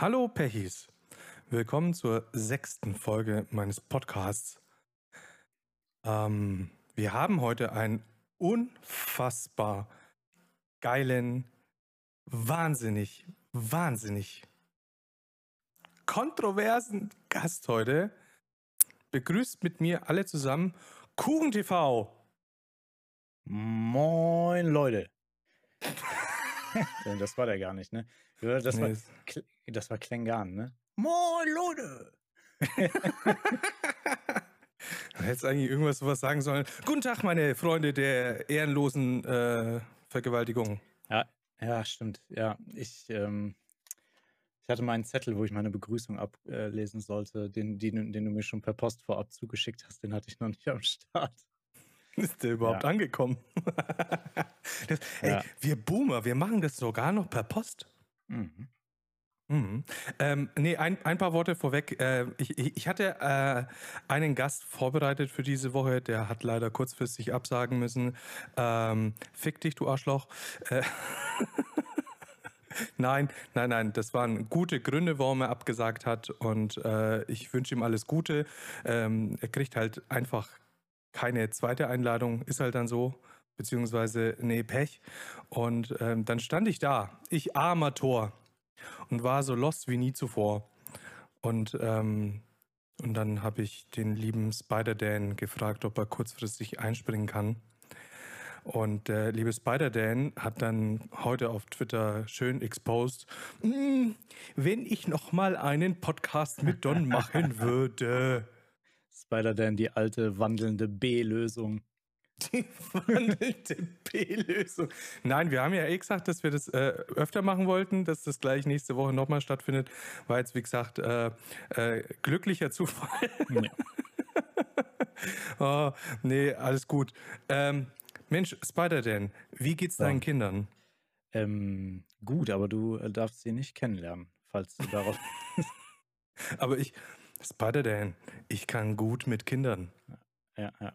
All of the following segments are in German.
Hallo Pechis, willkommen zur sechsten Folge meines Podcasts. Ähm, wir haben heute einen unfassbar geilen, wahnsinnig, wahnsinnig kontroversen Gast heute. Begrüßt mit mir alle zusammen Kuchen TV. Moin Leute. das war der gar nicht, ne? Das war, das war Klengan, ne? Moin Leute. Du hättest eigentlich irgendwas sowas sagen sollen. Guten Tag, meine Freunde der ehrenlosen äh, Vergewaltigung. Ja, ja, stimmt. Ja, ich, ähm, ich hatte meinen Zettel, wo ich meine Begrüßung ablesen sollte, den, den, den du mir schon per Post vorab zugeschickt hast, den hatte ich noch nicht am Start. Ist der überhaupt ja. angekommen? das, ey, ja. wir Boomer, wir machen das sogar noch per Post. Mhm. Mhm. Ähm, nee, ein, ein paar Worte vorweg. Äh, ich, ich hatte äh, einen Gast vorbereitet für diese Woche, der hat leider kurzfristig absagen müssen. Ähm, fick dich, du Arschloch. Äh, nein, nein, nein, das waren gute Gründe, warum er abgesagt hat und äh, ich wünsche ihm alles Gute. Ähm, er kriegt halt einfach keine zweite Einladung, ist halt dann so, beziehungsweise, nee, Pech. Und ähm, dann stand ich da, ich armer Tor und war so lost wie nie zuvor. Und, ähm, und dann habe ich den lieben Spider-Dan gefragt, ob er kurzfristig einspringen kann. Und der liebe Spider-Dan hat dann heute auf Twitter schön exposed, mm, wenn ich noch mal einen Podcast mit Don machen würde. Spider-Dan, die alte wandelnde B-Lösung. Die wandelte B-Lösung. Nein, wir haben ja eh gesagt, dass wir das äh, öfter machen wollten, dass das gleich nächste Woche nochmal stattfindet. War jetzt, wie gesagt, äh, äh, glücklicher Zufall. Ja. oh, nee, alles gut. Ähm, Mensch, Spider-Dan, wie geht's deinen ja. Kindern? Ähm, gut, aber du äh, darfst sie nicht kennenlernen, falls du darauf. aber ich, Spider-Dan, ich kann gut mit Kindern. Ja, ja.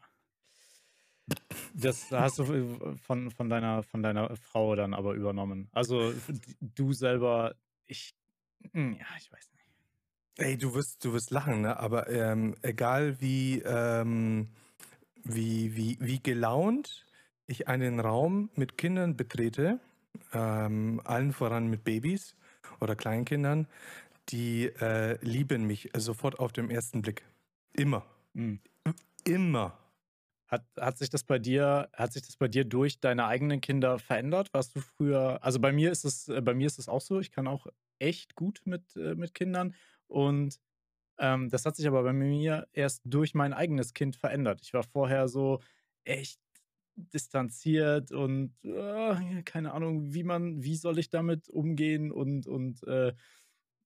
Das hast du von, von, deiner, von deiner Frau dann aber übernommen. Also du selber, ich, hm, ja, ich weiß nicht. Ey, du wirst, du wirst lachen, ne? Aber ähm, egal wie, ähm, wie, wie, wie gelaunt ich einen Raum mit Kindern betrete, ähm, allen voran mit Babys oder Kleinkindern, die äh, lieben mich sofort auf dem ersten Blick. Immer. Mhm. Immer. Hat, hat sich das bei dir, hat sich das bei dir durch deine eigenen Kinder verändert? Warst du früher, also bei mir ist es, äh, bei mir ist es auch so, ich kann auch echt gut mit, äh, mit Kindern und ähm, das hat sich aber bei mir erst durch mein eigenes Kind verändert. Ich war vorher so echt distanziert und äh, keine Ahnung, wie man, wie soll ich damit umgehen und, und äh,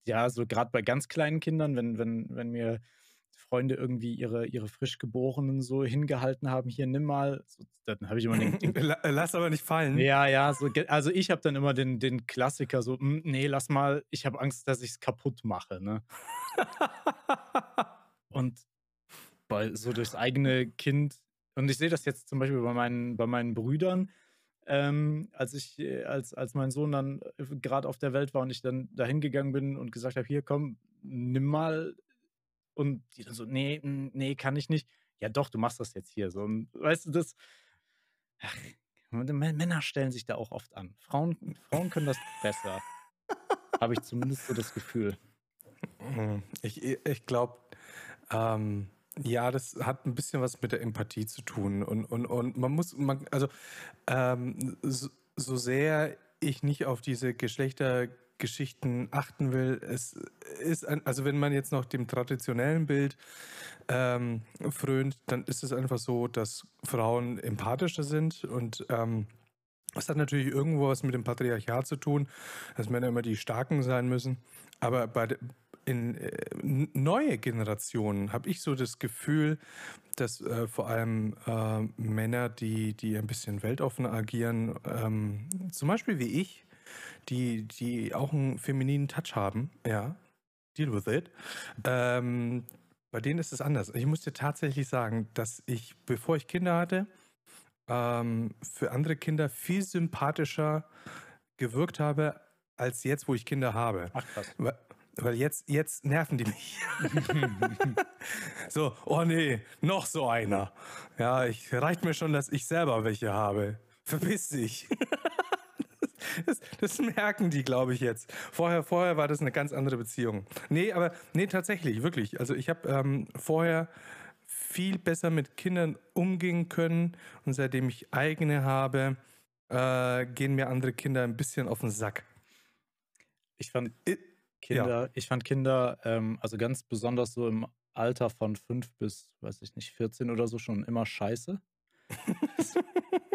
ja, so gerade bei ganz kleinen Kindern, wenn, wenn, wenn mir Freunde irgendwie ihre, ihre frisch Geborenen so hingehalten haben, hier nimm mal, so, dann habe ich immer den, den, Lass aber nicht fallen. Ja, ja, so, also ich habe dann immer den, den Klassiker so, hm, nee, lass mal, ich habe Angst, dass ich es kaputt mache, ne? und bei, so durchs eigene Kind, und ich sehe das jetzt zum Beispiel bei meinen, bei meinen Brüdern, ähm, als ich, äh, als, als mein Sohn dann äh, gerade auf der Welt war und ich dann dahin gegangen bin und gesagt habe, hier komm, nimm mal und die dann so, nee, nee, kann ich nicht. Ja, doch, du machst das jetzt hier. So, und weißt du, das. Ach, Männer stellen sich da auch oft an. Frauen, Frauen können das besser. Habe ich zumindest so das Gefühl. Hm, ich, ich glaube, ähm, ja, das hat ein bisschen was mit der Empathie zu tun. Und, und, und man muss, man, also ähm, so, so sehr ich nicht auf diese Geschlechter Geschichten achten will. Es ist, ein, also wenn man jetzt noch dem traditionellen Bild ähm, frönt, dann ist es einfach so, dass Frauen empathischer sind und ähm, das hat natürlich irgendwo was mit dem Patriarchat zu tun, dass Männer immer die Starken sein müssen. Aber bei in äh, neue Generationen habe ich so das Gefühl, dass äh, vor allem äh, Männer, die, die ein bisschen weltoffener agieren, ähm, zum Beispiel wie ich, die, die auch einen femininen Touch haben, ja, deal with it. Ähm, bei denen ist es anders. Ich muss dir tatsächlich sagen, dass ich, bevor ich Kinder hatte, ähm, für andere Kinder viel sympathischer gewirkt habe, als jetzt, wo ich Kinder habe. Ach krass. weil jetzt, jetzt nerven die mich. so, oh nee, noch so einer. Ja, ich, reicht mir schon, dass ich selber welche habe. Verpiss dich. Das, das, merken die, glaube ich, jetzt. Vorher, vorher war das eine ganz andere Beziehung. Nee, aber nee, tatsächlich, wirklich. Also ich habe ähm, vorher viel besser mit Kindern umgehen können und seitdem ich eigene habe, äh, gehen mir andere Kinder ein bisschen auf den Sack. Ich fand Kinder, ja. ich fand Kinder, ähm, also ganz besonders so im Alter von fünf bis, weiß ich nicht, 14 oder so schon immer scheiße.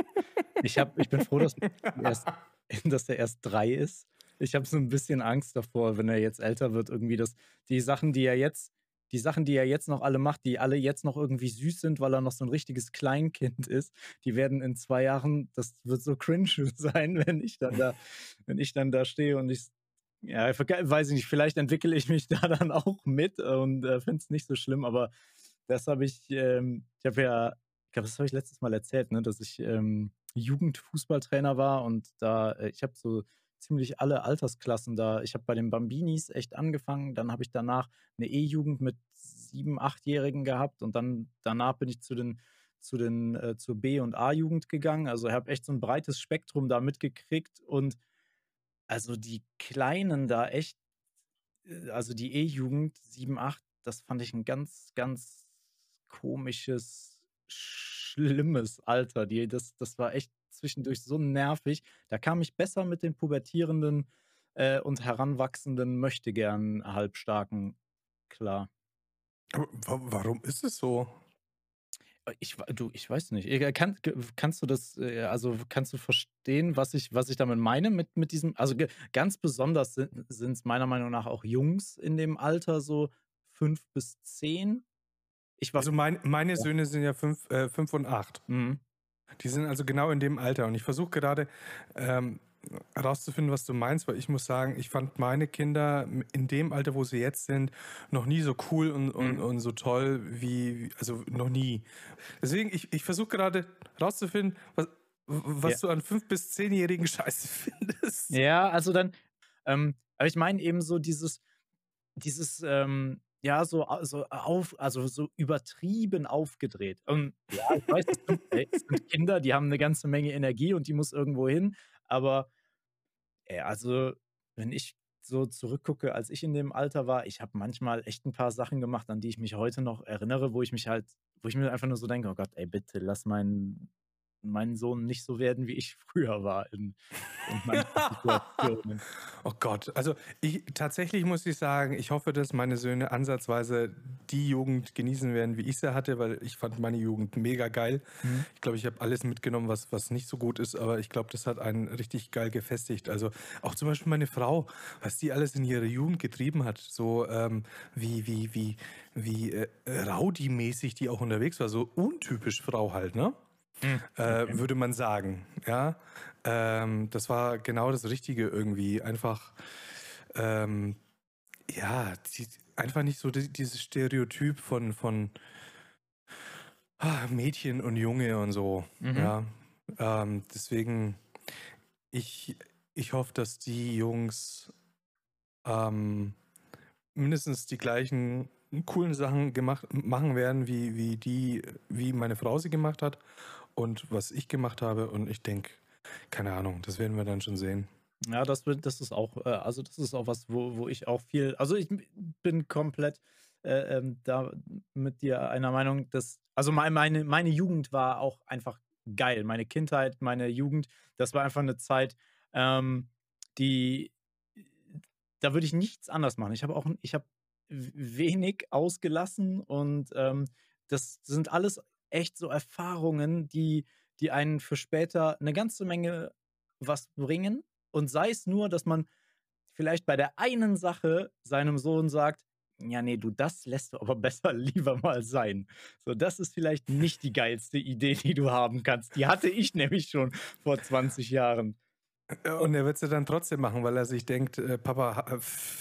ich, hab, ich bin froh, dass, erst, dass er erst drei ist. Ich habe so ein bisschen Angst davor, wenn er jetzt älter wird, irgendwie, dass die Sachen, die er jetzt die Sachen, die er jetzt noch alle macht, die alle jetzt noch irgendwie süß sind, weil er noch so ein richtiges Kleinkind ist, die werden in zwei Jahren, das wird so cringe sein, wenn ich dann da, wenn ich dann da stehe und ich, ja, weiß ich nicht, vielleicht entwickle ich mich da dann auch mit und äh, finde es nicht so schlimm, aber das habe ich, ähm, ich habe ja, ich glaube, das habe ich letztes Mal erzählt, ne, dass ich ähm, Jugendfußballtrainer war und da, äh, ich habe so ziemlich alle Altersklassen da. Ich habe bei den Bambinis echt angefangen, dann habe ich danach eine E-Jugend mit sieben, achtjährigen gehabt und dann danach bin ich zu den zu den äh, zur B und A-Jugend gegangen. Also ich habe echt so ein breites Spektrum da mitgekriegt und also die Kleinen da echt, äh, also die E-Jugend 7, 8, das fand ich ein ganz, ganz komisches, schlimmes Alter. Die, das, das war echt zwischendurch so nervig. Da kam ich besser mit den pubertierenden äh, und heranwachsenden Möchtegern Halbstarken klar. warum ist es so? Ich, du, ich weiß nicht. Kann, kannst du das, äh, also kannst du verstehen, was ich, was ich damit meine mit, mit diesem, also ganz besonders sind es meiner Meinung nach auch Jungs in dem Alter, so fünf bis zehn. Ich also mein, meine ja. Söhne sind ja fünf, äh, fünf und acht. Mhm. Die sind also genau in dem Alter. Und ich versuche gerade ähm, herauszufinden, was du meinst, weil ich muss sagen, ich fand meine Kinder in dem Alter, wo sie jetzt sind, noch nie so cool und, und, mhm. und so toll wie, also noch nie. Deswegen, ich, ich versuche gerade herauszufinden, was, was ja. du an fünf bis zehnjährigen Scheiße findest. Ja, also dann, ähm, aber ich meine eben so dieses, dieses, ähm, ja, so, so auf, also so übertrieben aufgedreht. Und ja, ich weiß, es sind Kinder, die haben eine ganze Menge Energie und die muss irgendwo hin. Aber ey, also, wenn ich so zurückgucke, als ich in dem Alter war, ich habe manchmal echt ein paar Sachen gemacht, an die ich mich heute noch erinnere, wo ich mich halt, wo ich mir einfach nur so denke, oh Gott, ey, bitte lass meinen meinen Sohn nicht so werden, wie ich früher war in, in manchen Situationen. Oh Gott, also ich, tatsächlich muss ich sagen, ich hoffe, dass meine Söhne ansatzweise die Jugend genießen werden, wie ich sie hatte, weil ich fand meine Jugend mega geil. Mhm. Ich glaube, ich habe alles mitgenommen, was, was nicht so gut ist, aber ich glaube, das hat einen richtig geil gefestigt. Also auch zum Beispiel meine Frau, was die alles in ihrer Jugend getrieben hat, so ähm, wie, wie, wie, wie äh, Rowdy-mäßig die auch unterwegs war, so untypisch Frau halt, ne? Mhm. Äh, würde man sagen. Ja, ähm, das war genau das Richtige irgendwie. Einfach, ähm, ja, die, einfach nicht so die, dieses Stereotyp von, von ah, Mädchen und Junge und so. Mhm. Ja, ähm, deswegen, ich, ich hoffe, dass die Jungs ähm, mindestens die gleichen coolen Sachen gemacht, machen werden, wie, wie die, wie meine Frau sie gemacht hat und was ich gemacht habe. Und ich denke, keine Ahnung, das werden wir dann schon sehen. Ja, das, das ist auch, äh, also das ist auch was, wo, wo ich auch viel, also ich bin komplett äh, ähm, da mit dir einer Meinung, dass, also meine, meine Jugend war auch einfach geil. Meine Kindheit, meine Jugend, das war einfach eine Zeit, ähm, die, da würde ich nichts anders machen. Ich habe auch, ich habe wenig ausgelassen und ähm, das sind alles echt so Erfahrungen, die, die einen für später eine ganze Menge was bringen. Und sei es nur, dass man vielleicht bei der einen Sache seinem Sohn sagt, ja, nee, du, das lässt du aber besser lieber mal sein. So, das ist vielleicht nicht die geilste Idee, die du haben kannst. Die hatte ich nämlich schon vor 20 Jahren. Äh, und er wird sie dann trotzdem machen, weil er sich denkt, äh, Papa,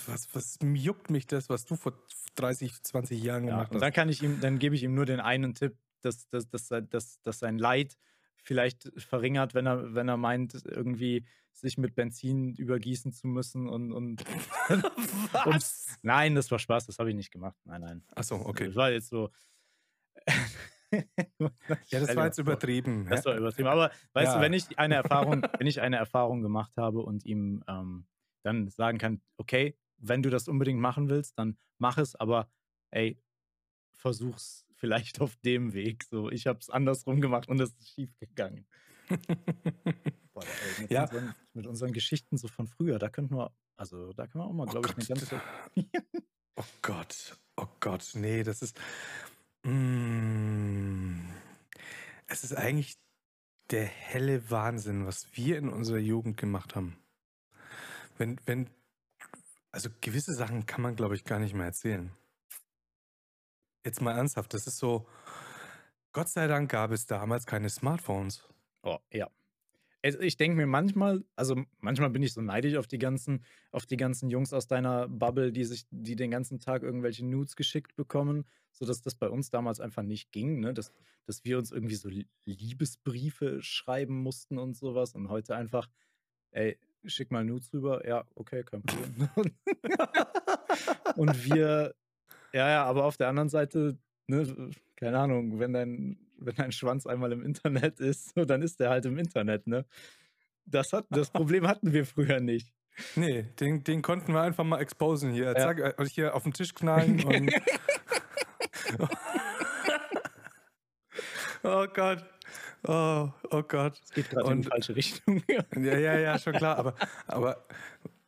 was, was juckt mich das, was du vor 30, 20 Jahren ja, gemacht hast. Und dann kann ich ihm, dann gebe ich ihm nur den einen Tipp, dass, dass, dass, dass, dass sein Leid vielleicht verringert, wenn er, wenn er meint, irgendwie sich mit Benzin übergießen zu müssen und, und, und, Nein, das war Spaß, das habe ich nicht gemacht. Nein, nein. Achso, okay. Das war jetzt so. ja, das war jetzt übertrieben. Das war übertrieben. Aber weißt ja. du, wenn ich eine Erfahrung, wenn ich eine Erfahrung gemacht habe und ihm ähm, dann sagen kann, okay, wenn du das unbedingt machen willst, dann mach es, aber ey, versuch's vielleicht auf dem Weg. So, ich habe es andersrum gemacht und es ist schief gegangen. Boah, ey, mit, ja. unseren, mit, unseren, Geschichten so von früher, da könnten wir, also da können wir auch mal, glaube oh ich, eine ganze. oh Gott, oh Gott, nee, das ist. Mm, es ist eigentlich der helle Wahnsinn, was wir in unserer Jugend gemacht haben. Wenn, wenn, also gewisse Sachen kann man, glaube ich, gar nicht mehr erzählen. Jetzt mal ernsthaft, das ist so, Gott sei Dank gab es damals keine Smartphones. Oh, ja. Also ich denke mir manchmal, also manchmal bin ich so neidisch auf die ganzen, auf die ganzen Jungs aus deiner Bubble, die sich, die den ganzen Tag irgendwelche Nudes geschickt bekommen, sodass das bei uns damals einfach nicht ging, ne? Dass, dass wir uns irgendwie so Liebesbriefe schreiben mussten und sowas und heute einfach, ey, schick mal Nudes rüber, ja, okay, kein Problem. und wir, ja, ja, aber auf der anderen Seite, ne, keine Ahnung, wenn dein, wenn dein Schwanz einmal im Internet ist, so, dann ist der halt im Internet, ne? Das, hat, das Problem hatten wir früher nicht. Nee, den, den konnten wir einfach mal exposen hier. Ja. Zack, äh, hier auf den Tisch knallen und. oh Gott. Oh, oh Gott. Es geht gerade in die falsche Richtung. ja, ja, ja, schon klar. Aber, aber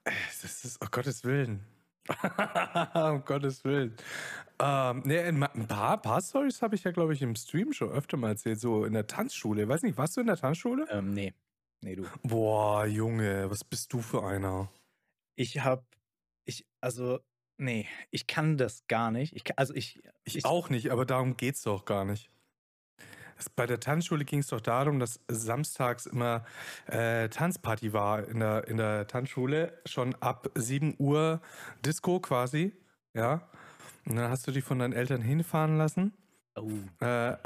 das ist, oh Gottes Willen. Um Gottes Willen. Ähm, nee, ein paar, paar Stories habe ich ja, glaube ich, im Stream schon öfter mal erzählt, so in der Tanzschule. Weiß nicht, warst du in der Tanzschule? Ähm, nee. Nee, du. Boah, Junge, was bist du für einer? Ich habe, ich, also, nee, ich kann das gar nicht. Ich, also ich, ich, ich auch nicht, aber darum geht es doch gar nicht. Bei der Tanzschule ging es doch darum, dass samstags immer äh, Tanzparty war in der, in der Tanzschule, schon ab 7 Uhr Disco quasi, ja. Und dann hast du dich von deinen Eltern hinfahren lassen. Oh. Äh,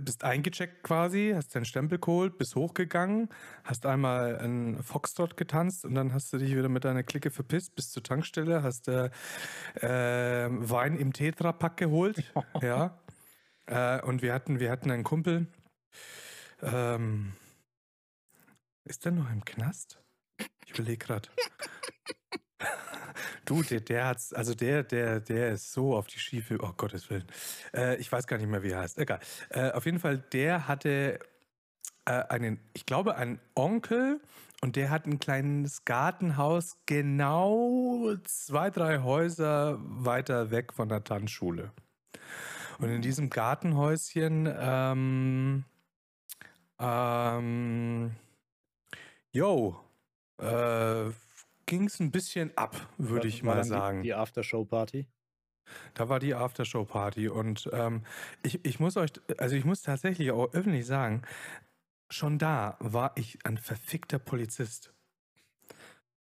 bist eingecheckt quasi, hast deinen Stempel geholt, bist hochgegangen, hast einmal einen Foxtrot getanzt und dann hast du dich wieder mit deiner Clique verpisst, bis zur Tankstelle, hast äh, äh, Wein im Tetrapack geholt, ja. Äh, und wir hatten, wir hatten einen Kumpel, ähm, ist der noch im Knast? Ich überlege gerade. Du, der, der hat's, also der, der, der ist so auf die Schiefe, oh Gottes Willen. Äh, ich weiß gar nicht mehr, wie er heißt. Egal. Äh, auf jeden Fall, der hatte äh, einen, ich glaube, einen Onkel und der hat ein kleines Gartenhaus genau zwei, drei Häuser weiter weg von der Tanzschule. Und in diesem Gartenhäuschen, ähm, ähm, yo, äh, ging es ein bisschen ab, würde ich mal sagen. Die, die Aftershow-Party? Da war die Aftershow-Party und ähm, ich, ich muss euch, also ich muss tatsächlich auch öffentlich sagen, schon da war ich ein verfickter Polizist.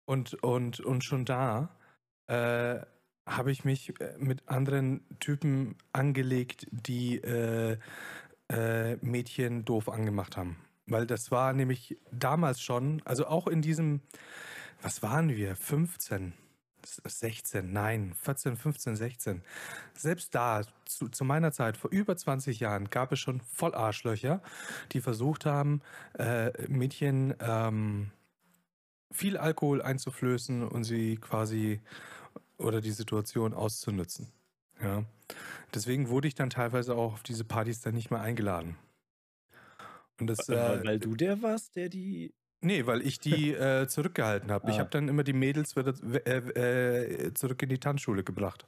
Und, und, und schon da äh, habe ich mich äh, mit anderen Typen angelegt, die äh, äh, Mädchen doof angemacht haben. Weil das war nämlich damals schon, also auch in diesem, was waren wir? 15, 16, nein, 14, 15, 16. Selbst da, zu, zu meiner Zeit, vor über 20 Jahren, gab es schon voll Arschlöcher, die versucht haben, äh, Mädchen ähm, viel Alkohol einzuflößen und sie quasi oder die Situation auszunutzen. Ja. Deswegen wurde ich dann teilweise auch auf diese Partys dann nicht mehr eingeladen. Und das, äh, weil du der warst, der die Nee, weil ich die äh, zurückgehalten habe. Ah. Ich habe dann immer die Mädels wieder äh, äh, zurück in die Tanzschule gebracht.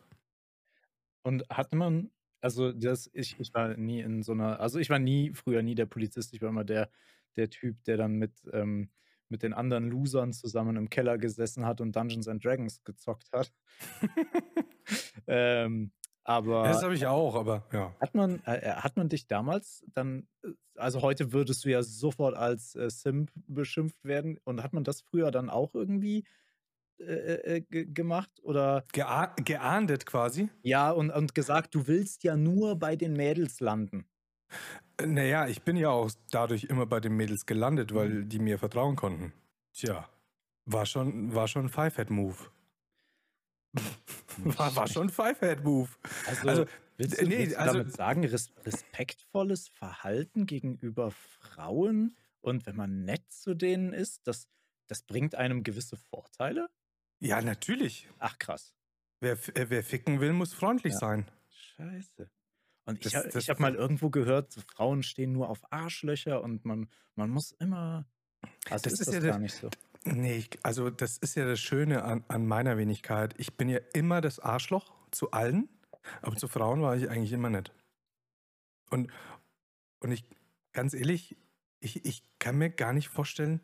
Und hat man, also das, ich, ich war nie in so einer, also ich war nie, früher nie der Polizist, ich war immer der, der Typ, der dann mit, ähm, mit den anderen Losern zusammen im Keller gesessen hat und Dungeons and Dragons gezockt hat. ähm, aber das habe ich auch, aber ja. Hat man, äh, äh, hat man dich damals dann, äh, also heute würdest du ja sofort als äh, Simp beschimpft werden und hat man das früher dann auch irgendwie äh, äh gemacht oder Geah geahndet quasi? Ja, und, und gesagt, du willst ja nur bei den Mädels landen. Naja, ich bin ja auch dadurch immer bei den Mädels gelandet, weil mhm. die mir vertrauen konnten. Tja, war schon, war schon ein Five-Head-Move. war, war schon ein Five-Head-Move. Also, also, willst du, nee, willst du also, damit sagen, res respektvolles Verhalten gegenüber Frauen und wenn man nett zu denen ist, das, das bringt einem gewisse Vorteile? Ja, natürlich. Ach, krass. Wer, wer ficken will, muss freundlich ja. sein. Scheiße. Und ich, das, ich habe mal irgendwo gehört, so Frauen stehen nur auf Arschlöcher und man, man muss immer. Also das ist, ist das ja gar nicht so. Nee, ich, also das ist ja das Schöne an, an meiner Wenigkeit. Ich bin ja immer das Arschloch zu allen, aber zu Frauen war ich eigentlich immer nett. Und, und ich, ganz ehrlich, ich, ich kann mir gar nicht vorstellen,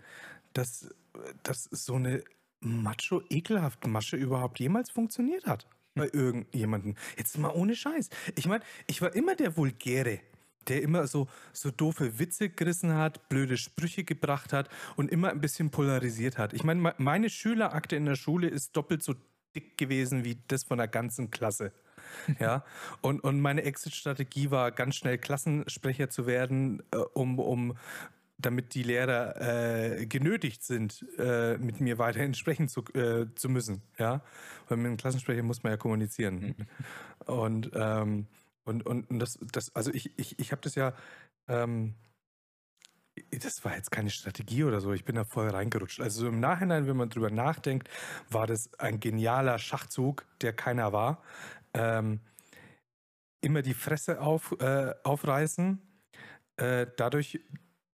dass, dass so eine macho, ekelhafte Masche überhaupt jemals funktioniert hat. Bei irgendjemandem. Jetzt mal ohne Scheiß. Ich meine, ich war immer der Vulgäre der immer so, so doofe Witze gerissen hat, blöde Sprüche gebracht hat und immer ein bisschen polarisiert hat. Ich meine, meine Schülerakte in der Schule ist doppelt so dick gewesen wie das von der ganzen Klasse. ja, und, und meine Exit-Strategie war, ganz schnell Klassensprecher zu werden, äh, um, um damit die Lehrer äh, genötigt sind, äh, mit mir weiterhin sprechen zu, äh, zu müssen. Ja, weil mit einem Klassensprecher muss man ja kommunizieren. Mhm. Und ähm, und, und, und das, das, also ich, ich, ich habe das ja, ähm, das war jetzt keine Strategie oder so, ich bin da voll reingerutscht. Also so im Nachhinein, wenn man drüber nachdenkt, war das ein genialer Schachzug, der keiner war. Ähm, immer die Fresse auf, äh, aufreißen, äh, dadurch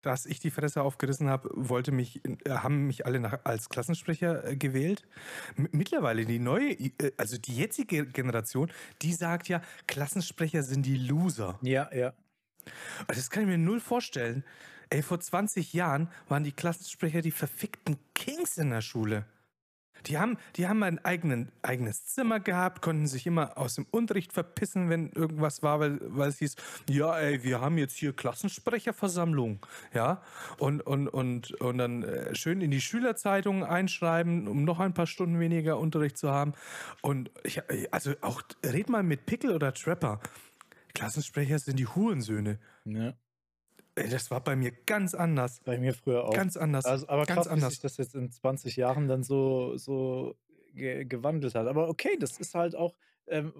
dass ich die Fresse aufgerissen habe, wollte mich, äh, haben mich alle nach, als Klassensprecher äh, gewählt. Mittlerweile die neue, äh, also die jetzige Generation, die sagt ja, Klassensprecher sind die Loser. Ja, ja. Das kann ich mir null vorstellen. Ey, vor 20 Jahren waren die Klassensprecher die verfickten Kings in der Schule. Die haben, die haben ein eigenen, eigenes Zimmer gehabt, konnten sich immer aus dem Unterricht verpissen, wenn irgendwas war, weil, weil es hieß, ja, ey, wir haben jetzt hier Klassensprecherversammlung, ja, und, und, und, und dann äh, schön in die Schülerzeitung einschreiben, um noch ein paar Stunden weniger Unterricht zu haben. Und ich, also auch, red mal mit Pickel oder Trapper. Klassensprecher sind die Hurensöhne. Ja. Das war bei mir ganz anders. Bei mir früher auch. Ganz anders. Also, aber ganz krass, anders. wie sich das jetzt in 20 Jahren dann so, so ge gewandelt hat. Aber okay, das ist halt auch ähm,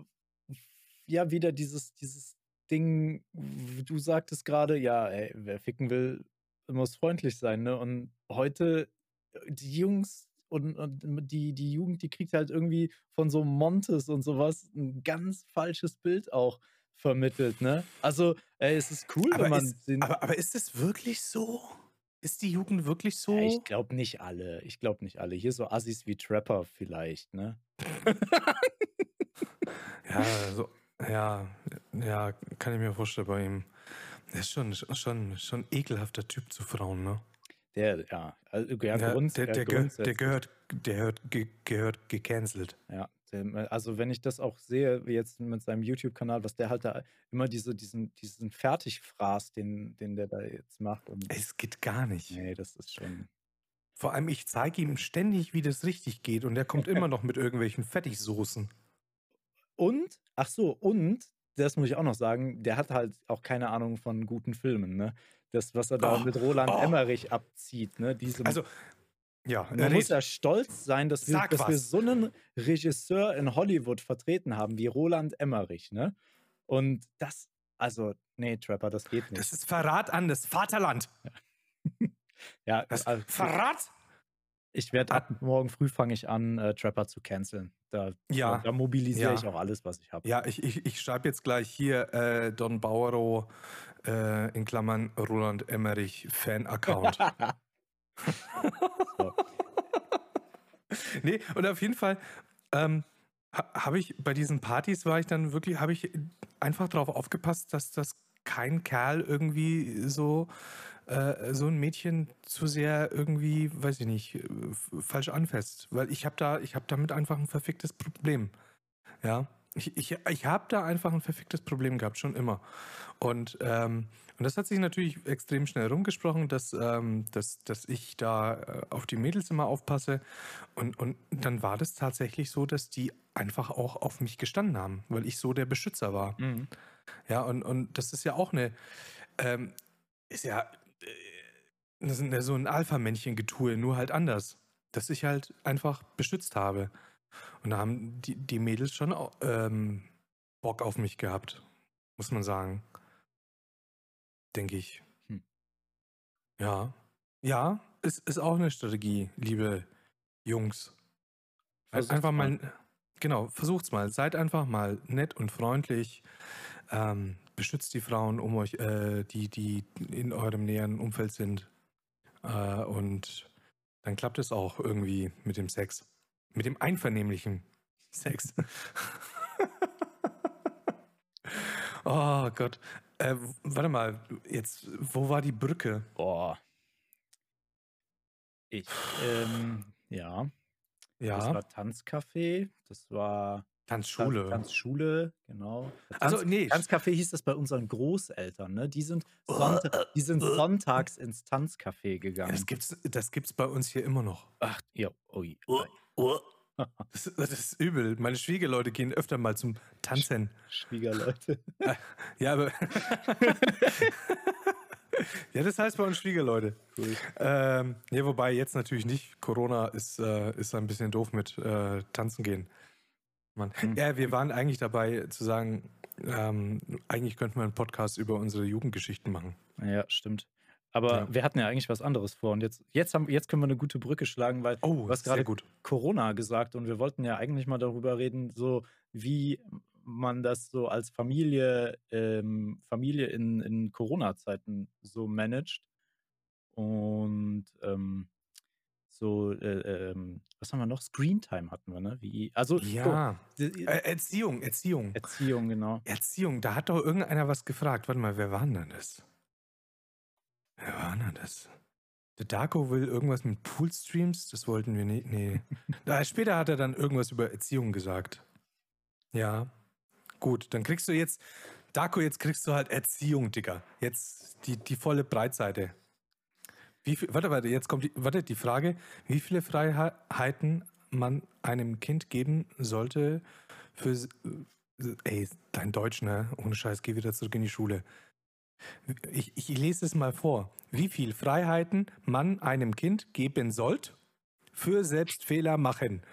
ja wieder dieses, dieses Ding, du sagtest gerade, ja, ey, wer ficken will, muss freundlich sein, ne? Und heute, die Jungs und, und die, die Jugend, die kriegt halt irgendwie von so Montes und sowas ein ganz falsches Bild auch vermittelt, ne? Also, ey, es ist cool, aber wenn man. Ist, aber, aber ist es wirklich so? Ist die Jugend wirklich so? Ja, ich glaube nicht alle. Ich glaube nicht alle. Hier so Assis wie Trapper vielleicht, ne? ja, so, ja, ja, kann ich mir vorstellen bei ihm. Er ist schon, schon, schon ekelhafter Typ zu Frauen, ne? Der, ja, also, ja, Grund, der, der, der, der, gehört, der gehört, gehört gecancelt. Ja, also wenn ich das auch sehe, wie jetzt mit seinem YouTube-Kanal, was der halt da immer diese, diesen, diesen Fertigfraß, den, den der da jetzt macht. Und es geht gar nicht. Nee, das ist schon. Vor allem, ich zeige ihm ständig, wie das richtig geht und er kommt immer noch mit irgendwelchen Fertigsoßen. Und, ach so, und, das muss ich auch noch sagen, der hat halt auch keine Ahnung von guten Filmen, ne? Das, was er da oh, mit Roland oh. Emmerich abzieht, ne? Diese, also, ja, man muss ja stolz sein, dass, wir, dass wir, so einen Regisseur in Hollywood vertreten haben wie Roland Emmerich, ne? Und das, also, nee, Trapper, das geht nicht. Das ist Verrat an das Vaterland. ja, das also, Verrat? Ich werde ab morgen früh fange ich an, äh, Trapper zu canceln. Da, ja, da, da mobilisiere ja. ich auch alles, was ich habe. Ja, ich, ich, ich schreibe jetzt gleich hier äh, Don Bauero äh, in Klammern Roland Emmerich Fan-Account. nee, und auf jeden Fall ähm, habe ich bei diesen Partys war ich dann wirklich, habe ich einfach darauf aufgepasst, dass das kein Kerl irgendwie so äh, so ein Mädchen zu sehr irgendwie, weiß ich nicht, falsch anfasst, weil ich habe da, ich habe damit einfach ein verficktes Problem. Ja, ich, ich, ich habe da einfach ein verficktes Problem gehabt, schon immer. Und, ähm, und das hat sich natürlich extrem schnell rumgesprochen, dass, ähm, dass, dass ich da äh, auf die Mädels immer aufpasse. Und, und dann war das tatsächlich so, dass die einfach auch auf mich gestanden haben, weil ich so der Beschützer war. Mhm. Ja, und, und das ist ja auch eine, ähm, ist ja äh, das ist so ein Alpha-Männchen-Getue, nur halt anders. Dass ich halt einfach beschützt habe. Und da haben die, die Mädels schon ähm, Bock auf mich gehabt, muss man sagen. Denke ich. Hm. Ja. Ja, ist, ist auch eine Strategie, liebe Jungs. Versuch's einfach mal, mal, genau, versucht's mal. Seid einfach mal nett und freundlich. Ähm, beschützt die Frauen um euch, äh, die, die in eurem näheren Umfeld sind. Äh, und dann klappt es auch irgendwie mit dem Sex. Mit dem einvernehmlichen Sex. oh Gott. Äh, warte mal, jetzt, wo war die Brücke? Boah. Ich, ähm, ja. Ja. Das war Tanzcafé, das war Tanzschule. Tanzschule, genau. Tanz, also, nee. Tanzcafé hieß das bei unseren Großeltern, ne? Die sind, Sonntag, die sind sonntags ins Tanzcafé gegangen. das gibt's, das gibt's bei uns hier immer noch. Ach, ja, ui. Das, das, ist übel. Meine Schwiegerleute gehen öfter mal zum Tanzen. Schwiegerleute. Ja, aber. ja, das heißt bei uns Schwiegerleute. Cool. Ähm, ja, wobei jetzt natürlich nicht. Corona ist, äh, ist ein bisschen doof mit äh, Tanzen gehen. Mann. Hm. Ja, wir waren eigentlich dabei zu sagen, ähm, eigentlich könnten wir einen Podcast über unsere Jugendgeschichten machen. Ja, stimmt. Aber ja. wir hatten ja eigentlich was anderes vor. Und jetzt, jetzt, haben, jetzt können wir eine gute Brücke schlagen, weil oh, du hast gerade Corona gesagt und wir wollten ja eigentlich mal darüber reden, so wie man das so als Familie, ähm, Familie in, in Corona-Zeiten so managt. Und ähm, so, äh, ähm, was haben wir noch? Screentime hatten wir, ne? Wie, also, ja. So, äh, Erziehung, Erziehung. Erziehung, genau. Erziehung, da hat doch irgendeiner was gefragt. Warte mal, wer war denn das? Wer war denn das? Der Darko will irgendwas mit Poolstreams, das wollten wir nicht. Nee. da, später hat er dann irgendwas über Erziehung gesagt. Ja. Gut, dann kriegst du jetzt, Darko, jetzt kriegst du halt Erziehung, Digga. Jetzt die, die volle Breitseite. Wie viel, warte, warte, jetzt kommt die, warte, die Frage, wie viele Freiheiten man einem Kind geben sollte für, ey, dein Deutsch, ne? Ohne Scheiß, geh wieder zurück in die Schule. Ich, ich lese es mal vor. Wie viel Freiheiten man einem Kind geben sollte für Selbstfehler machen.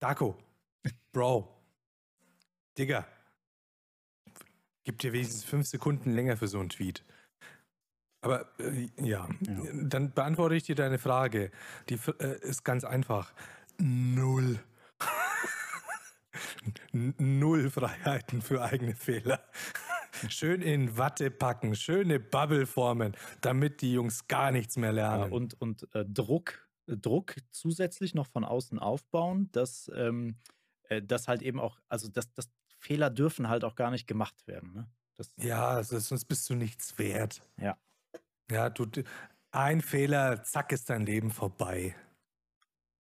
Darko, Bro, Digga, gib dir wenigstens fünf Sekunden länger für so einen Tweet. Aber äh, ja. ja. dann beantworte ich dir deine Frage. Die äh, ist ganz einfach. Null. Null Freiheiten für eigene Fehler. Schön in Watte packen, schöne Bubble formen, damit die Jungs gar nichts mehr lernen. Ja, und und äh, Druck, Druck zusätzlich noch von außen aufbauen, dass, ähm, äh, das halt eben auch, also dass, dass Fehler dürfen halt auch gar nicht gemacht werden. Ne? Das, ja, also sonst bist du nichts wert. Ja. Ja, du, ein Fehler, zack, ist dein Leben vorbei.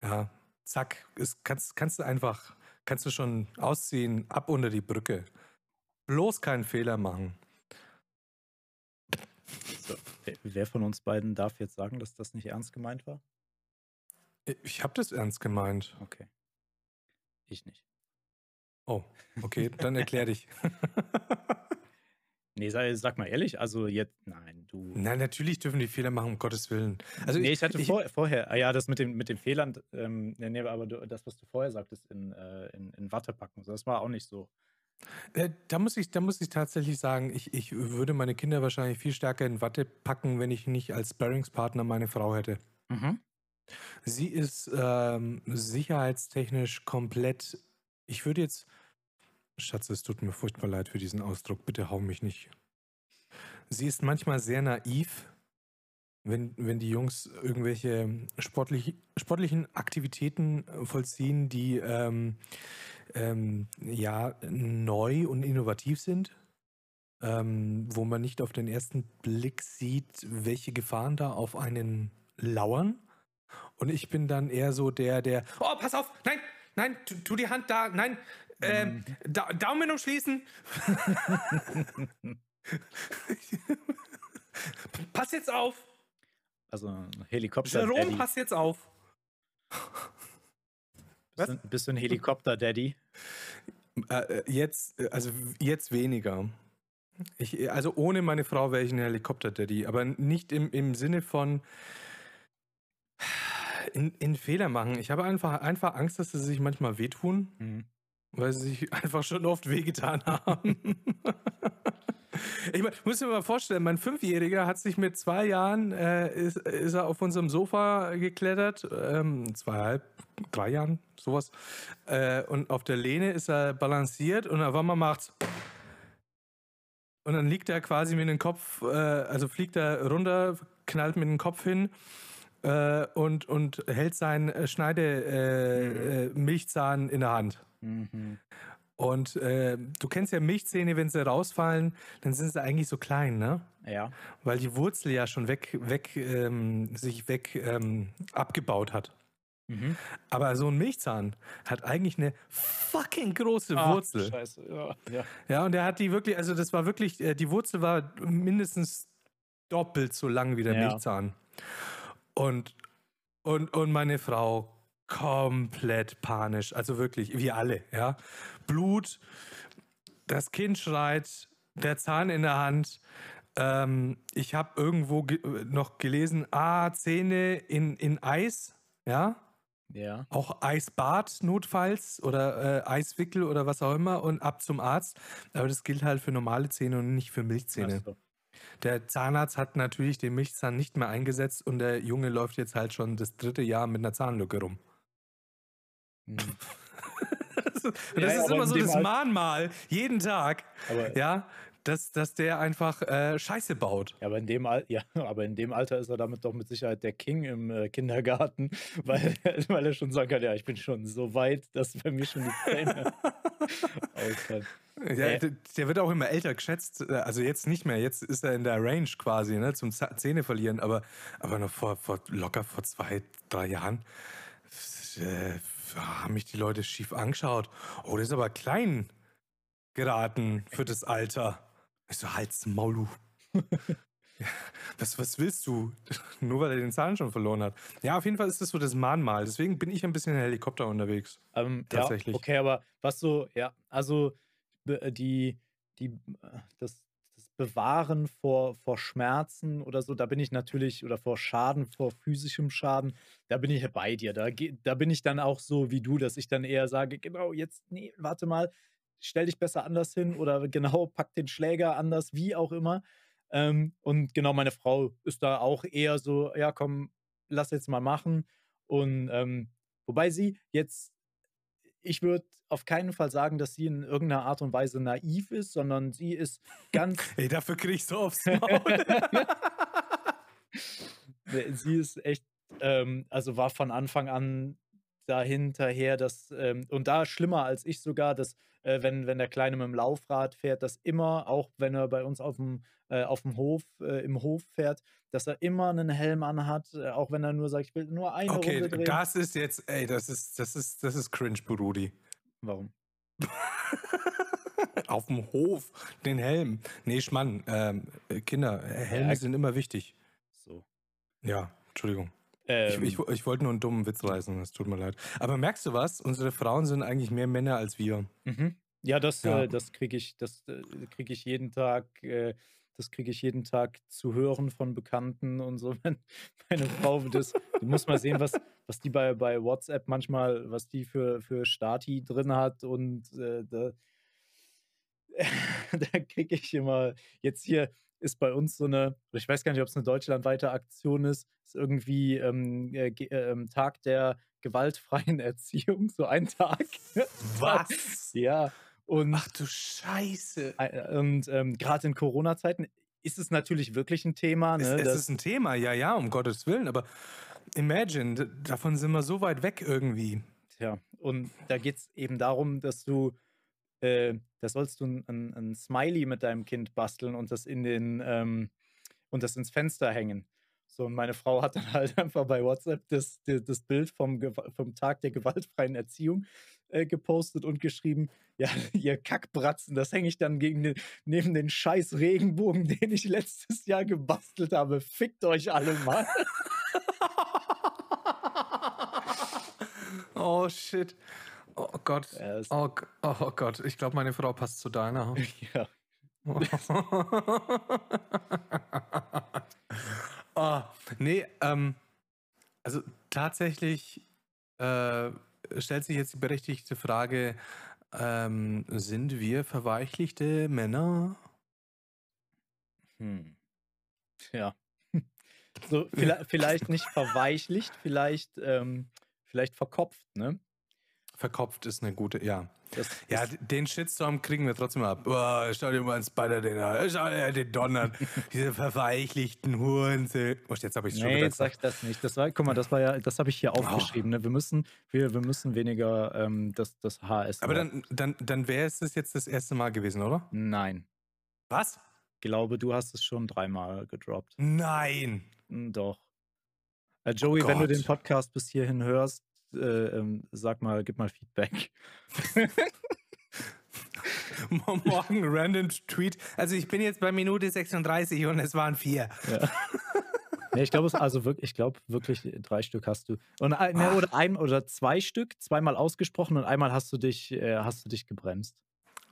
Ja, zack, ist, kannst, kannst du einfach, kannst du schon ausziehen, ab unter die Brücke. Bloß keinen Fehler machen. So, wer von uns beiden darf jetzt sagen, dass das nicht ernst gemeint war? Ich habe das ernst gemeint. Okay. Ich nicht. Oh, okay, dann erklär dich. Nee, sag, sag, mal ehrlich, also jetzt, nein, du. Nein, natürlich dürfen die Fehler machen, um Gottes Willen. Also nee, ich, ich hatte ich, vor, vorher, ah ja, das mit, dem, mit den Fehlern, ähm, nee, aber du, das, was du vorher sagtest, in, äh, in, in Watte packen, das war auch nicht so. Äh, da, muss ich, da muss ich tatsächlich sagen, ich, ich würde meine Kinder wahrscheinlich viel stärker in Watte packen, wenn ich nicht als Sparringspartner meine Frau hätte. Mhm. Sie ist ähm, sicherheitstechnisch komplett, ich würde jetzt, Schatz, es tut mir furchtbar leid für diesen Ausdruck. Bitte hau mich nicht. Sie ist manchmal sehr naiv, wenn, wenn die Jungs irgendwelche sportlich, sportlichen Aktivitäten vollziehen, die ähm, ähm, ja neu und innovativ sind, ähm, wo man nicht auf den ersten Blick sieht, welche Gefahren da auf einen lauern. Und ich bin dann eher so der, der, oh, pass auf, nein, nein, tu, tu die Hand da, nein, ähm, da Daumen umschließen. pass jetzt auf. Also ein Helikopter. Jerome, pass jetzt auf. Bist du, bist du ein Helikopter-Daddy? Äh, äh jetzt, äh, also jetzt weniger. Ich, also ohne meine Frau wäre ich ein Helikopter-Daddy, aber nicht im, im Sinne von, in, in Fehler machen. Ich habe einfach, einfach Angst, dass sie sich manchmal wehtun, Mhm. weil sie sich einfach schon oft wehgetan haben. Ich mein, muss mir mal vorstellen, mein Fünfjähriger hat sich mit zwei Jahren, äh, ist, ist er auf unserem Sofa geklettert, ähm, zweieinhalb, drei Jahren, sowas. Äh, und auf der Lehne ist er balanciert und auf einmal macht's. Und dann liegt er quasi mit dem Kopf, äh, also fliegt er runter, knallt mit dem Kopf hin äh, und, und hält seinen äh, Schneide äh, äh, Milchzahn in der Hand. Mhm. Und äh, du kennst ja Milchzähne, wenn sie rausfallen, dann sind sie eigentlich so klein, ne? Ja. Weil die Wurzel ja schon weg, weg ähm, sich weg ähm, abgebaut hat. Mhm. Aber so ein Milchzahn hat eigentlich eine fucking große Ah, Wurzel. Scheiße, ja. ja. Ja, und der hat die wirklich, also das war wirklich, äh, die Wurzel war mindestens doppelt so lang wie der Ja. Milchzahn. Und, und, und meine Frau komplett panisch, also wirklich, wie alle, ja. Blut, das Kind schreit, der Zahn in der Hand. Ähm, ich habe irgendwo ge noch gelesen, ah, Zähne in, in Eis, ja. Ja. Auch Eisbad notfalls oder äh, Eiswickel oder was auch immer und ab zum Arzt. Aber das gilt halt für normale Zähne und nicht für Milchzähne. So. Der Zahnarzt hat natürlich den Milchzahn nicht mehr eingesetzt und der Junge läuft jetzt halt schon das dritte Jahr mit einer Zahnlücke rum. Mhm. das Ja, ist immer so das Al- Mahnmal, jeden Tag, Aber, ja, dass, dass der einfach äh, Scheiße baut. ja, aber, in dem Al ja, aber in dem Alter ist er damit doch mit Sicherheit der King im äh, Kindergarten, weil, weil er schon sagen kann, ja, ich bin schon so weit, dass bei mir schon die Zähne ausfallen. Ja, Äh. der, der wird auch immer älter geschätzt. äh, Also jetzt nicht mehr. Jetzt ist er in der Range quasi, ne, zum Zähne verlieren. Aber, aber noch vor, vor locker vor zwei, drei Jahren äh, haben mich die Leute schief angeschaut. Oh, der ist aber klein geraten für das Alter. Ich so, halt's Maul, du. Ja, Was, was willst du? Nur weil er den Zahn schon verloren hat. Ja, auf jeden Fall ist das so das Mahnmal. Deswegen bin ich ein bisschen in Helikopter unterwegs. Ähm, Tatsächlich. Ja, okay, aber was so, ja, also äh, die, die, äh, das Bewahren vor, vor Schmerzen oder so, da bin ich natürlich, oder vor Schaden, vor physischem Schaden, da bin ich ja bei dir. Da, da bin ich dann auch so wie du, dass ich dann eher sage, genau, jetzt, nee, warte mal, stell dich besser anders hin oder genau, pack den Schläger anders, wie auch immer. Ähm, und genau, meine Frau ist da auch eher so, ja, komm, lass jetzt mal machen. Und ähm, wobei sie jetzt, ich würde auf keinen Fall sagen, dass sie in irgendeiner Art und Weise naiv ist, sondern sie ist ganz, Ey, dafür krieg ich so aufs Maul. sie ist echt, ähm, also war von Anfang an dahinterher, dass, ähm, und da schlimmer als ich sogar, dass, äh, wenn, wenn der Kleine mit dem Laufrad fährt, dass immer, auch wenn er bei uns auf dem, äh, auf dem Hof, äh, im Hof fährt, dass er immer einen Helm anhat, äh, auch wenn er nur sagt, ich will nur eine Okay, Runde drehen. das ist jetzt, ey, das ist, das ist, das ist cringe, Burudi. Warum? Auf dem Hof, den Helm. Nee, Schmann, ähm, äh, Kinder, äh, Helme Ja. sind immer wichtig. So. Ja, Entschuldigung. Ähm, Ich, ich, ich wollte nur einen dummen Witz reißen, es tut mir leid. Aber merkst du was? Unsere Frauen sind eigentlich mehr Männer als wir. Mhm. Ja, das, Ja. Äh, das kriege ich, das äh, kriege ich jeden Tag, äh, das kriege ich jeden Tag zu hören von Bekannten und so. Wenn meine Frau das, du musst mal sehen, was, was die bei, bei WhatsApp manchmal, was die für, für Stati drin hat und äh, da, da kriege ich immer, jetzt hier ist bei uns so eine, ich weiß gar nicht, ob es eine deutschlandweite Aktion ist, ist irgendwie ähm, äh, äh, ähm, Tag der gewaltfreien Erziehung, so ein Tag. Was? Ja, und, Ach du Scheiße. äh, und ähm, gerade in Corona-Zeiten ist es natürlich wirklich ein Thema. Es, Ne, es dass- ist ein Thema, ja, ja, um Gottes Willen, aber imagine, davon sind wir so weit weg irgendwie. Tja, und da geht es eben darum, dass du, äh, da sollst du ein, ein, ein Smiley mit deinem Kind basteln und das in den ähm, und das ins Fenster hängen. So, und meine Frau hat dann halt einfach bei WhatsApp das, das, Bild vom, vom Tag der gewaltfreien Erziehung äh, gepostet und geschrieben, ja, ihr Kackbratzen, das hänge ich dann gegen den, neben den scheiß Regenbogen, den ich letztes Jahr gebastelt habe. Fickt euch alle mal. Oh shit. Oh Gott. Ja, es- Oh, G- oh Gott, ich glaube, meine Frau passt zu deiner. ja. oh, nee, ähm, also tatsächlich äh, stellt sich jetzt die berechtigte Frage, ähm, sind wir verweichlichte Männer? Hm. Ja. So, vielleicht, vielleicht nicht verweichlicht, vielleicht, ähm, vielleicht verkopft, ne? Verkopft ist eine gute, ja. Das Ja, den Shitstorm kriegen wir trotzdem ab. Boah, schau dir mal einen Spider den an. Schau dir den Don an. Diese verweichlichten Huren. Oh, jetzt habe ich es schon nee, sag ich das nicht. Das war, guck mal, das war ja, das habe ich hier aufgeschrieben. Ne? Wir müssen, wir, wir müssen weniger ähm, das, das HS. Aber dann, dann, dann wäre es das jetzt das erste Mal gewesen, oder? Nein. Was? Glaube, du hast es schon dreimal gedroppt. Nein. Hm, Doch. Äh, Joey, wenn du den. Podcast bis hierhin hörst, äh, ähm, sag mal, gib mal Feedback. Morgen random Tweet. Also ich bin jetzt bei Minute 36 und es waren vier. Ja. Nee, ich glaube, also wirklich, ich glaube wirklich drei Stück hast du. Und, ein- ne, oder ein oder zwei Stück, zweimal ausgesprochen und einmal hast du dich, äh, hast du dich gebremst.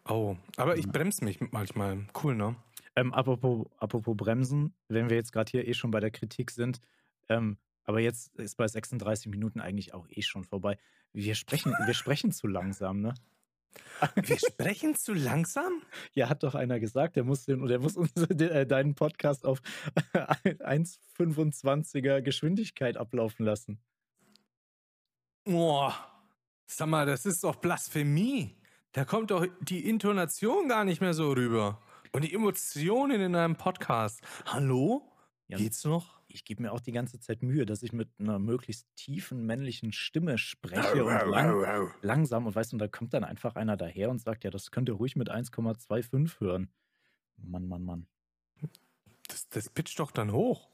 Oh, aber ich bremse mich manchmal. Cool, ne? Ähm, apropos, apropos Bremsen, wenn wir jetzt gerade hier eh schon bei der Kritik sind, ähm, aber jetzt ist bei 36 Minuten eigentlich auch eh schon vorbei. Wir sprechen, wir sprechen zu langsam, ne? Wir sprechen zu langsam? Ja, hat doch einer gesagt, der muss, den, der muss uns, äh, deinen Podcast auf 1,25er Geschwindigkeit ablaufen lassen. Boah, sag mal, das ist doch Blasphemie. Da kommt doch die Intonation gar nicht mehr so rüber. Und die Emotionen in einem Podcast. Hallo? Ja, Geht's noch? ich gebe mir auch die ganze Zeit Mühe, dass ich mit einer möglichst tiefen männlichen Stimme spreche und lang, langsam und weißt du, und da kommt dann einfach einer daher und sagt, ja, das könnt ihr ruhig mit 1,25 hören. Mann, Mann, Mann. Das, das pitcht doch dann hoch.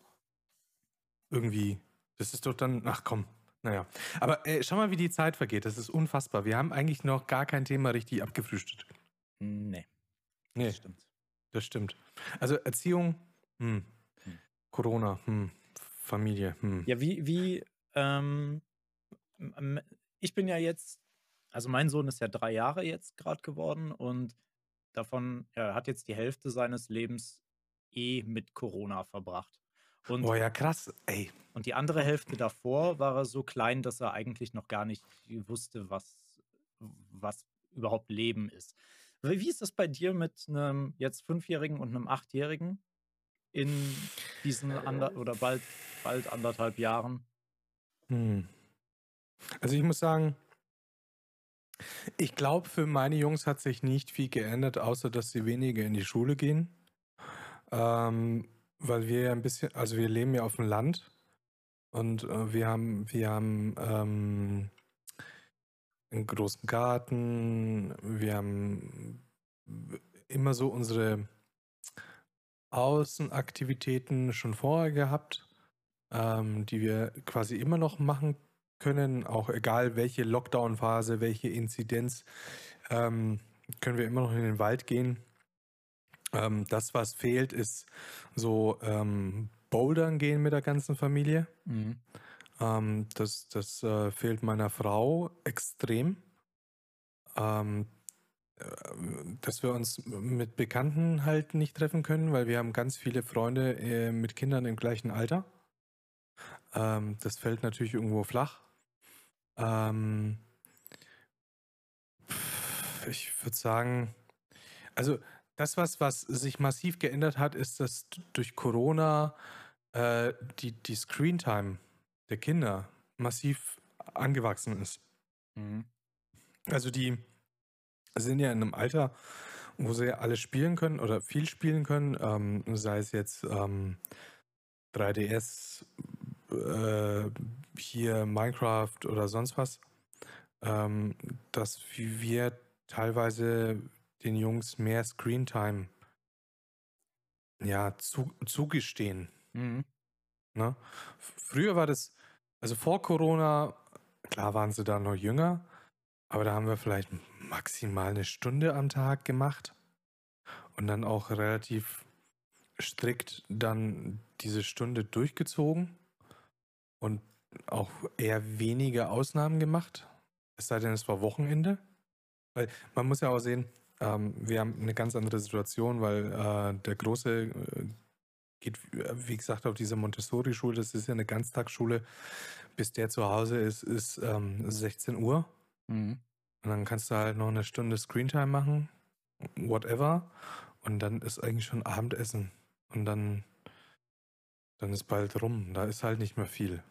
Irgendwie. Das ist doch dann. Ach komm. Naja. Aber äh, schau mal, wie die Zeit vergeht. Das ist unfassbar. Wir haben eigentlich noch gar kein Thema richtig abgefrühstückt. Nee, Nee, das stimmt. das stimmt. Also Erziehung, hm. Corona, hm. Familie, hm. Ja, wie, wie, ähm, ich bin ja jetzt, also mein Sohn ist ja drei Jahre jetzt gerade geworden und davon, er hat jetzt die Hälfte seines Lebens eh mit Corona verbracht. Und, Boah, ja krass. Ey. und die andere Hälfte davor war er so klein, dass er eigentlich noch gar nicht wusste, was, was überhaupt Leben ist. Wie ist das bei dir mit einem jetzt Fünfjährigen und einem Achtjährigen in diesen ander oder bald, bald anderthalb Jahren? Hm. Also ich muss sagen, ich glaube, für meine Jungs hat sich nicht viel geändert, außer dass sie weniger in die Schule gehen. Ähm, weil wir ja ein bisschen, also wir leben ja auf dem Land und äh, wir haben, wir haben ähm, einen großen Garten, wir haben immer so unsere Außenaktivitäten schon vorher gehabt, ähm, die wir quasi immer noch machen können, auch egal welche Lockdown-Phase, welche Inzidenz, ähm, können wir immer noch in den Wald gehen. Ähm, das, was fehlt, ist so ähm, Bouldern gehen mit der ganzen Familie. Mhm. Ähm, das das äh, fehlt meiner Frau extrem. Dass wir uns mit Bekannten halt nicht treffen können, weil wir haben ganz viele Freunde äh, mit Kindern im gleichen Alter. Ähm, das fällt natürlich irgendwo flach. Ähm, ich würde sagen, also das, was, was sich massiv geändert hat, ist, dass durch Corona äh, die, die Screentime der Kinder massiv angewachsen ist. Mhm. Also die sind ja in einem Alter, wo sie alles spielen können oder viel spielen können, ähm, sei es jetzt ähm, 3DS, äh, hier Minecraft oder sonst was, ähm, dass wir teilweise den Jungs mehr Screentime ja, zu, zugestehen. Mhm. Ne? Früher war das, also vor Corona, klar waren sie da noch jünger, aber da haben wir vielleicht maximal eine Stunde am Tag gemacht und dann auch relativ strikt dann diese Stunde durchgezogen und auch eher weniger Ausnahmen gemacht. Es sei denn, es war Wochenende. Weil man muss ja auch sehen, ähm, wir haben eine ganz andere Situation, weil äh, der Große äh, geht, wie gesagt, auf diese Montessori-Schule. Das ist ja eine Ganztagsschule. Bis der zu Hause ist, ist ähm, 16 Uhr. Mhm. Und dann kannst du halt noch eine Stunde Screentime machen, whatever. Und dann ist eigentlich schon Abendessen. Und dann, dann ist bald rum. Da ist halt nicht mehr viel.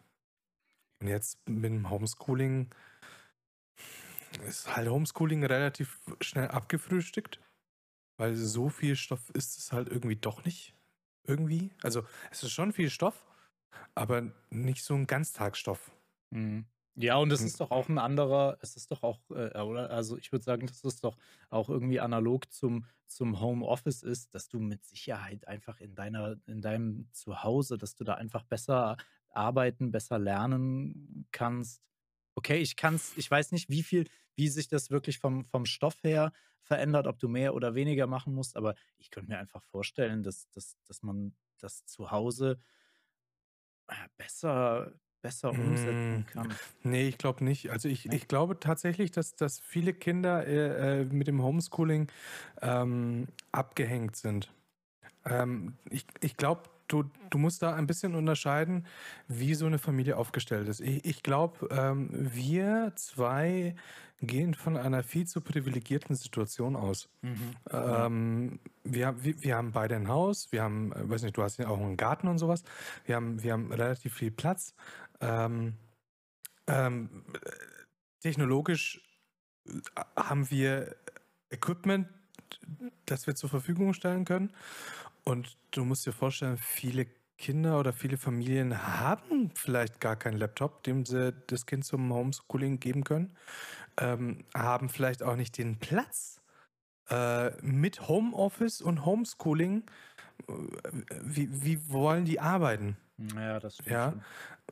Und jetzt mit dem Homeschooling ist halt Homeschooling relativ schnell abgefrühstückt. Weil so viel Stoff ist es halt irgendwie doch nicht. Irgendwie. Also es ist schon viel Stoff, aber nicht so ein Ganztagsstoff. Mhm. Ja, und es Hm. ist doch auch ein anderer, es ist doch auch, äh, oder? Also ich würde sagen, dass es doch auch irgendwie analog zum, zum Homeoffice ist, dass du mit Sicherheit einfach in deiner, in deinem Zuhause, dass du da einfach besser arbeiten, besser lernen kannst. Okay, ich kann's, ich weiß nicht, wie viel, wie sich das wirklich vom, vom Stoff her verändert, ob du mehr oder weniger machen musst, aber ich könnte mir einfach vorstellen, dass, dass, dass man das zu Hause äh, besser, besser umsetzen Mm, kann. nee, ich glaube nicht. Also ich, ich glaube tatsächlich, dass, dass viele Kinder äh, äh, mit dem Homeschooling ähm, abgehängt sind. Ähm, ich ich glaube, du, du musst da ein bisschen unterscheiden, wie so eine Familie aufgestellt ist. Ich, ich glaube, ähm, wir zwei gehen von einer viel zu privilegierten Situation aus. Mhm. Ähm, wir, wir, wir haben beide ein Haus, wir haben, äh, weiß nicht, du hast ja auch einen Garten und sowas. Wir haben, wir haben relativ viel Platz. Ähm, ähm, äh, technologisch äh, haben wir Equipment, das wir zur Verfügung stellen können. Und du musst dir vorstellen, viele Kinder oder viele Familien haben vielleicht gar keinen Laptop, dem sie das Kind zum Homeschooling geben können, ähm, haben vielleicht auch nicht den Platz äh, mit Homeoffice und Homeschooling. äh, Wie, wie wollen die arbeiten? Ja, das stimmt Ja,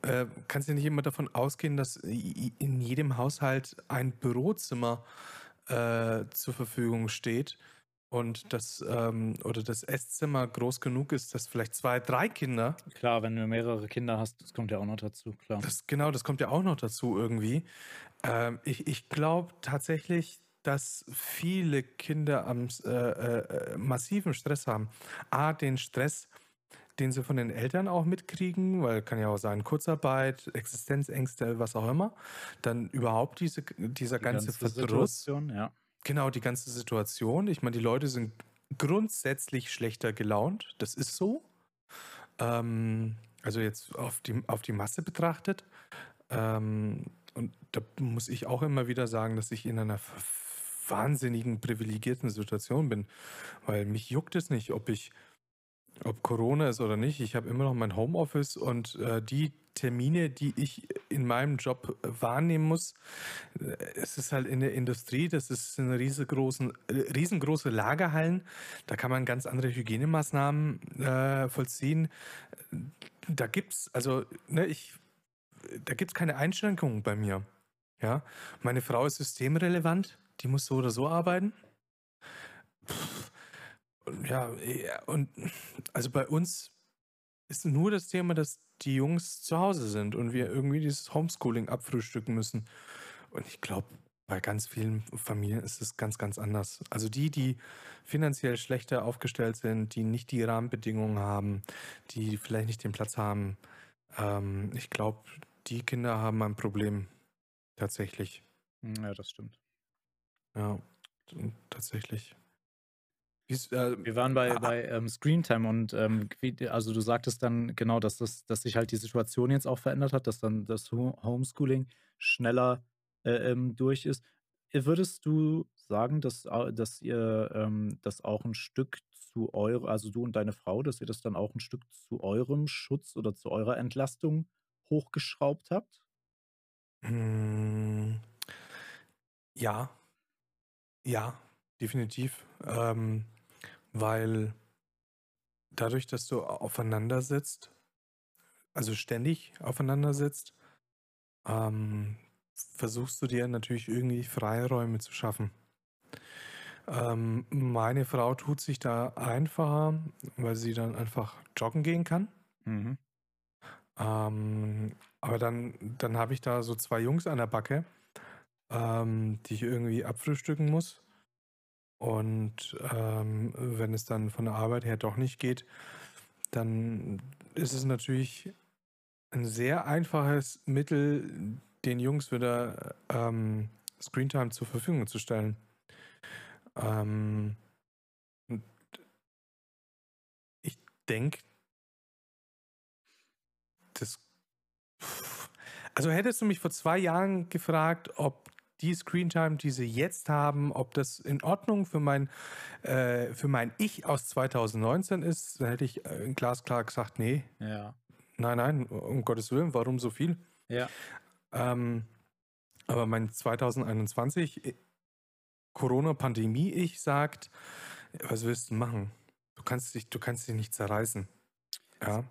äh, kannst ja nicht immer davon ausgehen, dass in jedem Haushalt ein Bürozimmer äh, zur Verfügung steht und das ähm, oder das Esszimmer groß genug ist, dass vielleicht zwei, drei Kinder, Klar, wenn du mehrere Kinder hast, das kommt ja auch noch dazu, klar. das genau, das kommt ja auch noch dazu irgendwie. Ähm, ich ich glaube tatsächlich, dass viele Kinder am äh, äh, massiven Stress haben. A, den Stress, den sie von den Eltern auch mitkriegen, weil kann ja auch sein, Kurzarbeit, Existenzängste, was auch immer. Dann überhaupt diese, dieser Die ganze ganze Verdruss. Ja. Genau, die ganze Situation. Ich meine, die Leute sind grundsätzlich schlechter gelaunt. Das ist so. Ähm, also jetzt auf die, auf die Masse betrachtet. Ähm, und da muss ich auch immer wieder sagen, dass ich in einer wahnsinnigen privilegierten Situation bin. Weil mich juckt es nicht, ob ich, ob Corona ist oder nicht. Ich habe immer noch mein Homeoffice und äh, die Termine, die ich in meinem Job äh, wahrnehmen muss, äh, es ist halt in der Industrie, das ist eine riesengroßen, äh, riesengroße Lagerhallen, da kann man ganz andere Hygienemaßnahmen äh, vollziehen. Da gibt's, also, ne, ich, da gibt's keine Einschränkungen bei mir. Ja, meine Frau ist systemrelevant, die muss so oder so arbeiten. Pff, ja, und also bei uns ist nur das Thema, dass die Jungs zu Hause sind und wir irgendwie dieses Homeschooling abfrühstücken müssen. Und ich glaube, bei ganz vielen Familien ist es ganz, ganz anders. Also die, die finanziell schlechter aufgestellt sind, die nicht die Rahmenbedingungen haben, die vielleicht nicht den Platz haben, ähm, ich glaube, die Kinder haben ein Problem. Tatsächlich. Ja, das stimmt. Ja, tatsächlich. Ist, äh, Wir waren bei, ah, bei ähm, Screentime und ähm, also du sagtest dann genau, dass, das, dass sich halt die Situation jetzt auch verändert hat, dass dann das Ho- Homeschooling schneller äh, ähm, durch ist. Äh, Würdest du sagen, dass, dass ihr ähm, das auch ein Stück zu eurem, also du und deine Frau, dass ihr das dann auch ein Stück zu eurem Schutz oder zu eurer Entlastung hochgeschraubt habt? mm, ja, ja, definitiv. Ähm, weil dadurch, dass du aufeinander sitzt, also ständig aufeinander sitzt, ähm, versuchst du dir natürlich irgendwie Freiräume zu schaffen. Ähm, meine Frau tut sich da einfacher, weil sie dann einfach joggen gehen kann. Mhm. Ähm, aber dann, dann habe ich da so zwei Jungs an der Backe, ähm, die ich irgendwie abfrühstücken muss. Und ähm, wenn es dann von der Arbeit her doch nicht geht, dann ist es natürlich ein sehr einfaches Mittel, den Jungs wieder ähm, Screentime zur Verfügung zu stellen. Ähm, ich denke, das. Also hättest du mich vor zwei Jahren gefragt, ob die Screentime, die sie jetzt haben, ob das in Ordnung für mein, äh, für mein Ich aus 2019 ist, dann hätte ich äh, glasklar gesagt, nee. Ja. Nein, nein, um Gottes Willen, warum so viel? Ja. Ähm, aber mein 2021 äh, Corona-Pandemie-Ich sagt, was willst du machen? Du kannst dich, du kannst dich nicht zerreißen. Ja.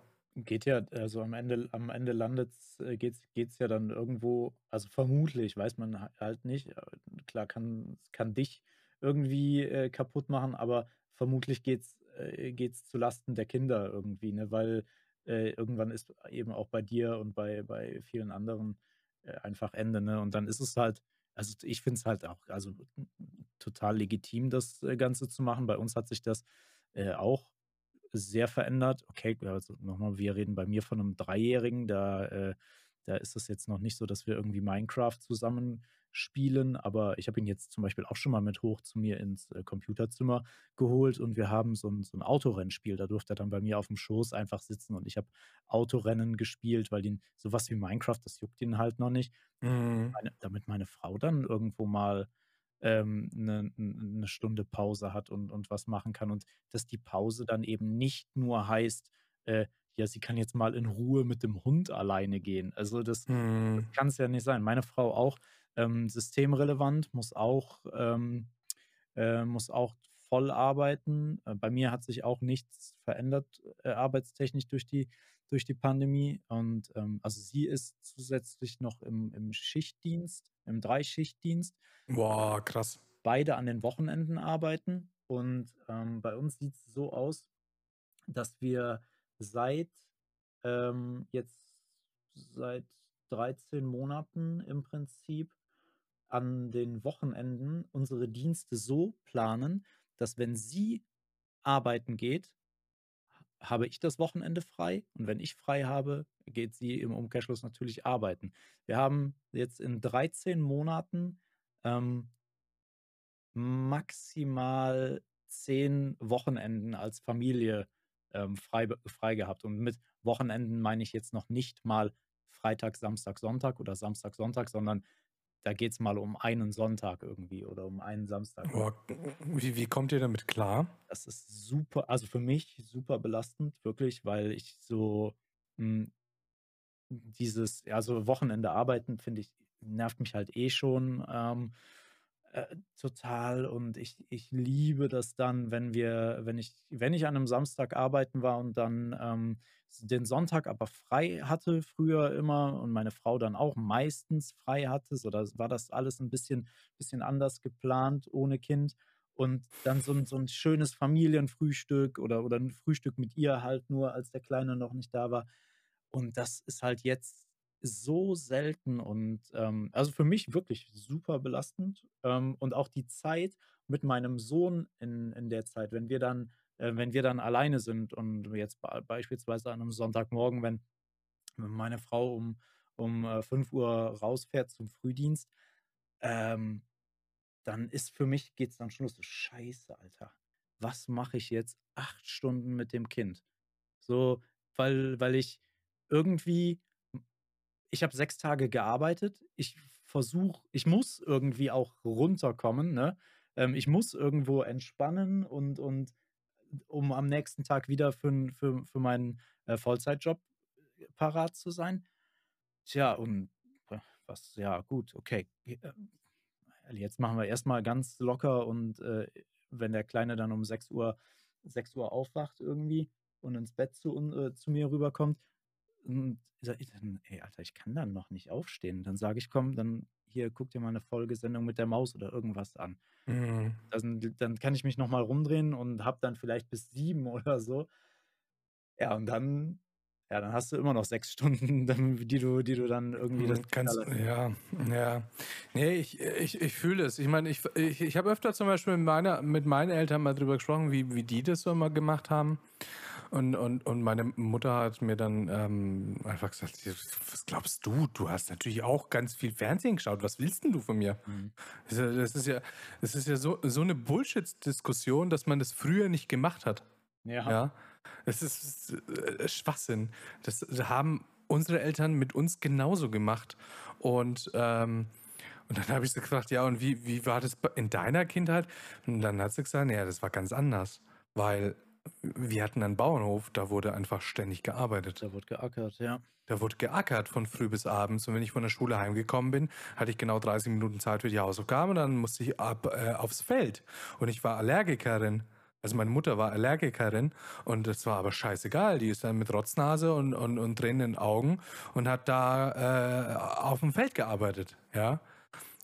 Geht ja, also am Ende, am Ende landet äh, geht's, geht's ja dann irgendwo, also vermutlich, weiß man halt nicht. Äh, klar, kann, kann dich irgendwie äh, kaputt machen, aber vermutlich geht's, äh, geht's zu Lasten der Kinder irgendwie, ne? Weil äh, irgendwann ist eben auch bei dir und bei, bei vielen anderen äh, einfach Ende, ne? Und dann ist es halt, also ich finde es halt auch, also total legitim, das äh, Ganze zu machen. Bei uns hat sich das auch sehr verändert. Okay, also nochmal, wir reden bei mir von einem Dreijährigen, da, äh, da ist es jetzt noch nicht so, dass wir irgendwie Minecraft zusammen spielen, aber ich habe ihn jetzt zum Beispiel auch schon mal mit hoch zu mir ins äh, Computerzimmer geholt und wir haben so ein, so ein Autorennspiel. Da durfte er dann bei mir auf dem Schoß einfach sitzen und ich habe Autorennen gespielt, weil ihn sowas wie Minecraft, das juckt ihn halt noch nicht. Mhm. Meine, damit meine Frau dann irgendwo mal ähm, eine, eine Stunde Pause hat und, und was machen kann und dass die Pause dann eben nicht nur heißt, äh, ja, sie kann jetzt mal in Ruhe mit dem Hund alleine gehen. Also das, das Mhm. kann es ja nicht sein. Meine Frau auch ähm, systemrelevant, muss auch, ähm, äh, muss auch voll arbeiten. Äh, bei mir hat sich auch nichts verändert, äh, arbeitstechnisch durch die, durch die Pandemie. Und ähm, also sie ist zusätzlich noch im, im Schichtdienst, im Dreischichtdienst. Boah, krass. Beide an den Wochenenden arbeiten. Und ähm, bei uns sieht es so aus, dass wir seit ähm, jetzt seit 13 Monaten im Prinzip an den Wochenenden unsere Dienste so planen, dass wenn sie arbeiten geht, habe ich das Wochenende frei und wenn ich frei habe, geht sie im Umkehrschluss natürlich arbeiten. Wir haben jetzt in 13 Monaten ähm, maximal 10 Wochenenden als Familie ähm, frei, frei gehabt. Und mit Wochenenden meine ich jetzt noch nicht mal Freitag, Samstag, Sonntag oder Samstag, Sonntag, sondern da geht es mal um einen Sonntag irgendwie oder um einen Samstag. Boah, wie, wie kommt ihr damit klar? Das ist super, also für mich super belastend, wirklich, weil ich so mh, hm, dieses, ja, so Wochenende arbeiten, finde ich, nervt mich halt eh schon. Ähm, äh, total und ich, ich liebe das dann, wenn wir, wenn ich, wenn ich an einem Samstag arbeiten war und dann ähm, den Sonntag aber frei hatte, früher immer und meine Frau dann auch meistens frei hatte, so da war das alles ein bisschen, bisschen anders geplant ohne Kind und dann so ein, so ein schönes Familienfrühstück oder, oder ein Frühstück mit ihr halt nur, als der Kleine noch nicht da war. Und das ist halt jetzt so selten und ähm, also für mich wirklich super belastend. Ähm, und auch die Zeit mit meinem Sohn in, in der Zeit, wenn wir dann, äh, wenn wir dann alleine sind und jetzt be beispielsweise an einem Sonntagmorgen, wenn meine Frau um, um äh, 5 Uhr rausfährt zum Frühdienst, ähm, dann ist für mich, geht es dann schon los, so scheiße, Alter. Was mache ich jetzt acht Stunden mit dem Kind? So, weil, weil ich irgendwie ich habe sechs Tage gearbeitet. Ich versuche, ich muss irgendwie auch runterkommen. Ne? Ähm, ich muss irgendwo entspannen und, und um am nächsten Tag wieder für, für, für meinen äh, Vollzeitjob äh, parat zu sein. Tja, und äh, was, ja, gut, okay. Äh, jetzt machen wir erstmal ganz locker und äh, wenn der Kleine dann um 6 Uhr, 6 Uhr aufwacht irgendwie und ins Bett zu, äh, zu mir rüberkommt, und sag ich ey, Alter, ich kann dann noch nicht aufstehen. Dann sage ich, komm, dann hier, guck dir mal eine Folgesendung mit der Maus oder irgendwas an. Mhm. Dann, dann kann ich mich nochmal rumdrehen und hab dann vielleicht bis sieben oder so. Ja, und dann, ja, dann hast du immer noch sechs Stunden, die du, die du dann irgendwie das Kannst, ja, ja. Nee, ich, ich, ich fühle es. Ich meine, ich, ich, ich habe öfter zum Beispiel mit, meiner, mit meinen Eltern mal drüber gesprochen, wie, wie die das so immer gemacht haben. Und, und, und meine Mutter hat mir dann ähm, einfach gesagt, was glaubst du? Du hast natürlich auch ganz viel Fernsehen geschaut. Was willst denn du von mir? Mhm. Das, ist ja, das ist ja so, so eine Bullshit-Diskussion, dass man das früher nicht gemacht hat. Ja. ja? Das ist äh, Schwachsinn. Das haben unsere Eltern mit uns genauso gemacht. Und, ähm, und dann habe ich sie gefragt, ja, und wie, wie war das in deiner Kindheit? Und dann hat sie gesagt, ja, das war ganz anders. Weil wir hatten einen Bauernhof, da wurde einfach ständig gearbeitet. Da wurde geackert, ja. Da wurde geackert von früh bis abends. Und wenn ich von der Schule heimgekommen bin, hatte ich genau 30 Minuten Zeit für die Hausaufgaben und dann musste ich ab äh, aufs Feld. Und ich war Allergikerin. Also meine Mutter war Allergikerin und das war aber scheißegal. Die ist dann mit Rotznase und, und, und tränenden Augen und hat da äh, auf dem Feld gearbeitet. Ja.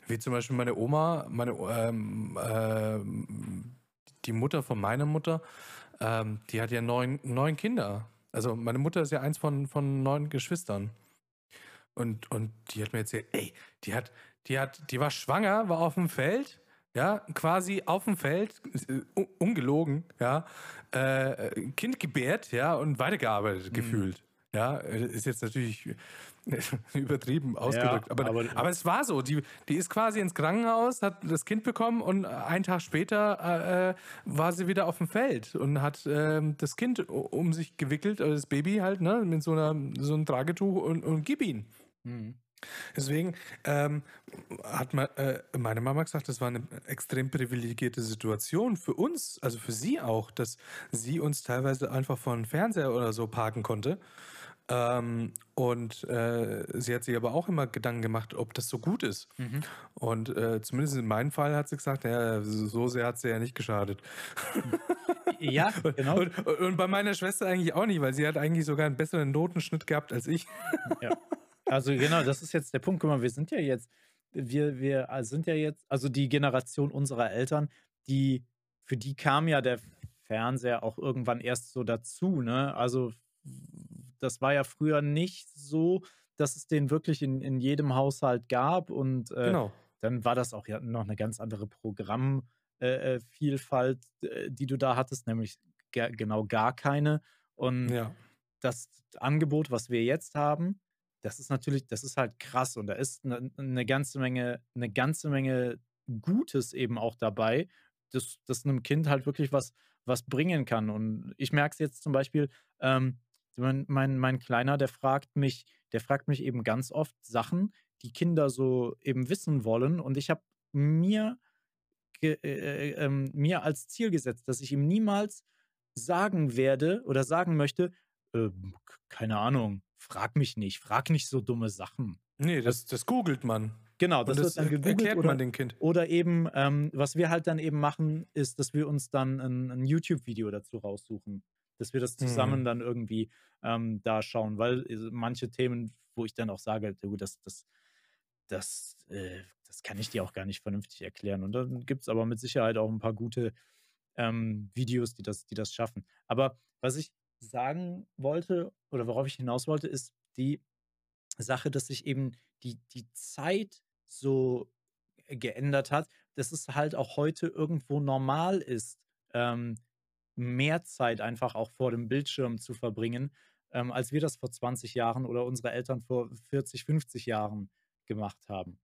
Wie zum Beispiel meine Oma, meine, ähm, äh, die Mutter von meiner Mutter, ähm, die hat ja neun, neun Kinder. Also meine Mutter ist ja eins von, von neun Geschwistern. Und, und die hat mir erzählt, ey, die hat, die hat, die war schwanger, war auf dem Feld ja, quasi auf dem Feld, uh, ungelogen, ja, äh, Kind gebärt, ja, und weitergearbeitet mhm. gefühlt. Ja, ist jetzt natürlich übertrieben ausgedrückt, ja, aber, aber, aber, es war so. Die, die ist quasi ins Krankenhaus, hat das Kind bekommen und einen Tag später äh, äh war sie wieder auf dem Feld und hat äh, das Kind um sich gewickelt, also das Baby halt, ne, mit so, einer, so einem Tragetuch und, und gib ihn. Mhm. Deswegen ähm, hat ma, äh, meine Mama gesagt, das war eine extrem privilegierte Situation für uns, also für sie auch, dass sie uns teilweise einfach vor den Fernseher oder so parken konnte. Ähm, und äh, sie hat sich aber auch immer Gedanken gemacht, ob das so gut ist. Mhm. Und äh, zumindest in meinem Fall hat sie gesagt, ja, so sehr hat sie ja nicht geschadet. Ja, genau. Und, und, und, bei meiner Schwester eigentlich auch nicht, weil sie hat eigentlich sogar einen besseren Notenschnitt gehabt als ich. Ja. Also genau, das ist jetzt der Punkt. Guck mal, wir sind ja jetzt, wir, wir sind ja jetzt, also die Generation unserer Eltern, die, für die kam ja der Fernseher auch irgendwann erst so dazu, ne? Also das war ja früher nicht so, dass es den wirklich in, in jedem Haushalt gab und äh, genau. dann war das auch ja noch eine ganz andere Programmvielfalt, äh, äh, äh, die du da hattest, nämlich genau gar keine. Und ja. das Angebot, was wir jetzt haben, das ist natürlich, das ist halt krass und da ist eine, eine ganze Menge, eine ganze Menge Gutes eben auch dabei, dass das einem Kind halt wirklich was, was bringen kann. Und ich merke es jetzt zum Beispiel, ähm, mein, mein, mein Kleiner, der fragt mich, der fragt mich eben ganz oft Sachen, die Kinder so eben wissen wollen. Und ich habe mir, äh, äh, äh, mir als Ziel gesetzt, dass ich ihm niemals sagen werde oder sagen möchte, äh, keine Ahnung, frag mich nicht, frag nicht so dumme Sachen. Nee, das, das googelt man. Genau, das, das wird dann gegoogelt. Erklärt oder, man dem Kind. Oder eben, ähm, was wir halt dann eben machen, ist, dass wir uns dann ein, ein YouTube-Video dazu raussuchen. Dass wir das zusammen mhm. dann irgendwie ähm, da schauen, weil äh, manche Themen, wo ich dann auch sage, das, das, das, äh, das kann ich dir auch gar nicht vernünftig erklären. Und dann gibt es aber mit Sicherheit auch ein paar gute ähm, Videos, die das, die das schaffen. Aber was ich sagen wollte oder worauf ich hinaus wollte, ist die Sache, dass sich eben die, die Zeit so geändert hat, dass es halt auch heute irgendwo normal ist, ähm, mehr Zeit einfach auch vor dem Bildschirm zu verbringen, ähm, als wir das vor 20 Jahren oder unsere Eltern vor 40, 50 Jahren gemacht haben.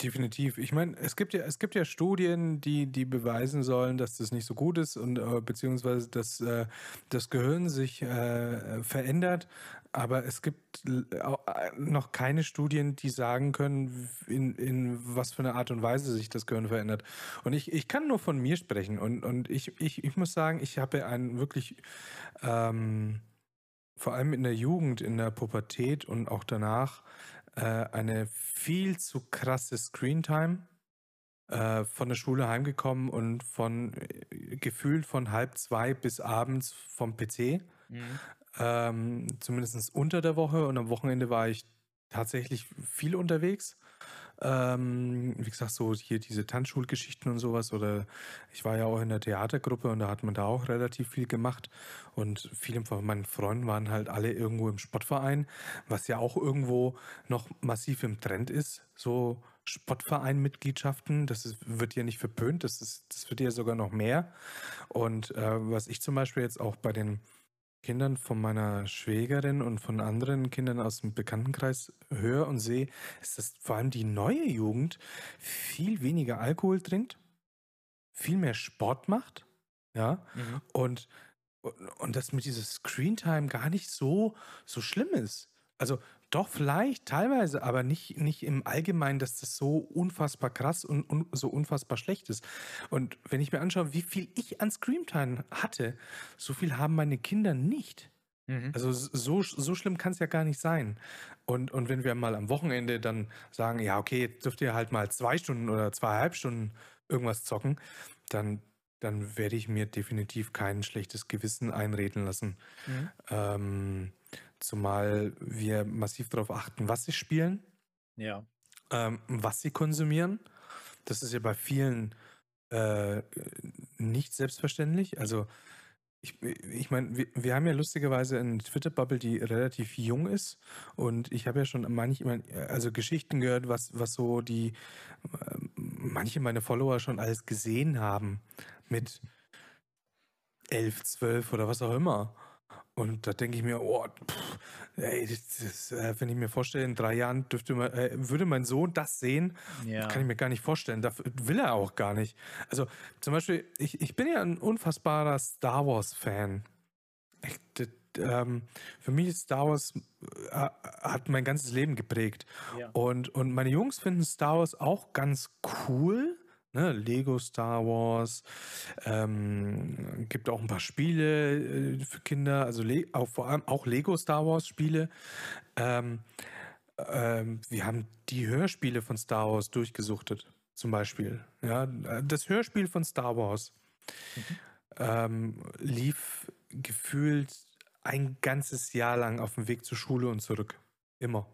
Definitiv. Ich meine, es gibt ja, es gibt ja Studien, die, die beweisen sollen, dass das nicht so gut ist und äh, beziehungsweise dass äh, das Gehirn sich äh, verändert. Aber es gibt noch keine Studien, die sagen können, in, in was für eine Art und Weise sich das Gehirn verändert. Und ich, ich kann nur von mir sprechen. Und, und ich, ich, ich muss sagen, ich habe einen wirklich ähm, vor allem in der Jugend, in der Pubertät und auch danach äh, eine viel zu krasse Screentime. Äh, von der Schule heimgekommen und von äh, gefühlt von halb zwei bis abends vom PC. Mhm. Ähm, Zumindest unter der Woche und am Wochenende war ich tatsächlich viel unterwegs. Ähm, wie gesagt, so hier diese Tanzschulgeschichten und sowas. Oder ich war ja auch in der Theatergruppe und da hat man da auch relativ viel gemacht. Und viele von meinen Freunden waren halt alle irgendwo im Sportverein, was ja auch irgendwo noch massiv im Trend ist. So Sportverein-Mitgliedschaften, das ist, wird ja nicht verpönt, das, ist, das wird ja sogar noch mehr. Und äh, was ich zum Beispiel jetzt auch bei den Kindern von meiner Schwägerin und von anderen Kindern aus dem Bekanntenkreis höre und sehe, ist, dass vor allem die neue Jugend viel weniger Alkohol trinkt, viel mehr Sport macht, ja, Mhm. und, und, und dass mit dieser Screentime gar nicht so, so schlimm ist. Also doch vielleicht teilweise, aber nicht, nicht im Allgemeinen, dass das so unfassbar krass und, und so unfassbar schlecht ist. Und wenn ich mir anschaue, wie viel ich an Screamtime hatte, so viel haben meine Kinder nicht. Mhm. Also so, so schlimm kann es ja gar nicht sein. Und, und wenn wir mal am Wochenende dann sagen, ja, okay, jetzt dürft ihr halt mal zwei Stunden oder zweieinhalb Stunden irgendwas zocken, dann, dann werde ich mir definitiv kein schlechtes Gewissen einreden lassen. Mhm. Ähm, zumal wir massiv darauf achten, was sie spielen, Ja. ähm, was sie konsumieren. Das ist ja bei vielen äh, nicht selbstverständlich. Also ich, ich meine, wir, wir haben ja lustigerweise eine Twitter-Bubble, die relativ jung ist. Und ich habe ja schon manchmal, also Geschichten gehört, was, was so die, äh, manche meiner Follower schon alles gesehen haben mit 11, 12 oder was auch immer. Und da denke ich mir, oh, pff, ey, das, das, äh, wenn ich mir vorstelle, in drei Jahren dürfte man, äh, würde mein Sohn das sehen, Ja. kann ich mir gar nicht vorstellen. Dafür will er auch gar nicht. Also zum Beispiel, ich, ich bin ja ein unfassbarer Star Wars-Fan. Das, ähm, für mich ist Star Wars äh, hat mein ganzes Leben geprägt. Ja. Und, und meine Jungs finden Star Wars auch ganz cool. Ne? Lego Star Wars. Ähm, gibt auch ein paar Spiele äh, für Kinder, also Le auch, vor allem auch Lego Star Wars Spiele. Ähm, ähm, wir haben die Hörspiele von Star Wars durchgesuchtet, zum Beispiel. Ja, das Hörspiel von Star Wars ähm, lief gefühlt ein ganzes Jahr lang auf dem Weg zur Schule und zurück. Immer.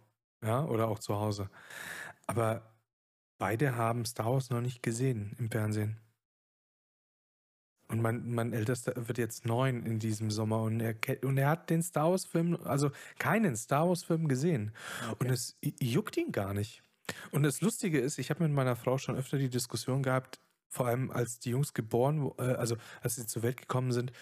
Ja, oder auch zu Hause. Aber beide haben Star Wars noch nicht gesehen im Fernsehen. Und mein, mein Ältester wird jetzt neun in diesem Sommer und er, und er hat den Star Wars-Film, also keinen Star Wars-Film gesehen. Und Okay. es i- juckt ihn gar nicht. Und das Lustige ist, ich habe mit meiner Frau schon öfter die Diskussion gehabt, vor allem als die Jungs geboren, äh, also als sie zur Welt gekommen sind,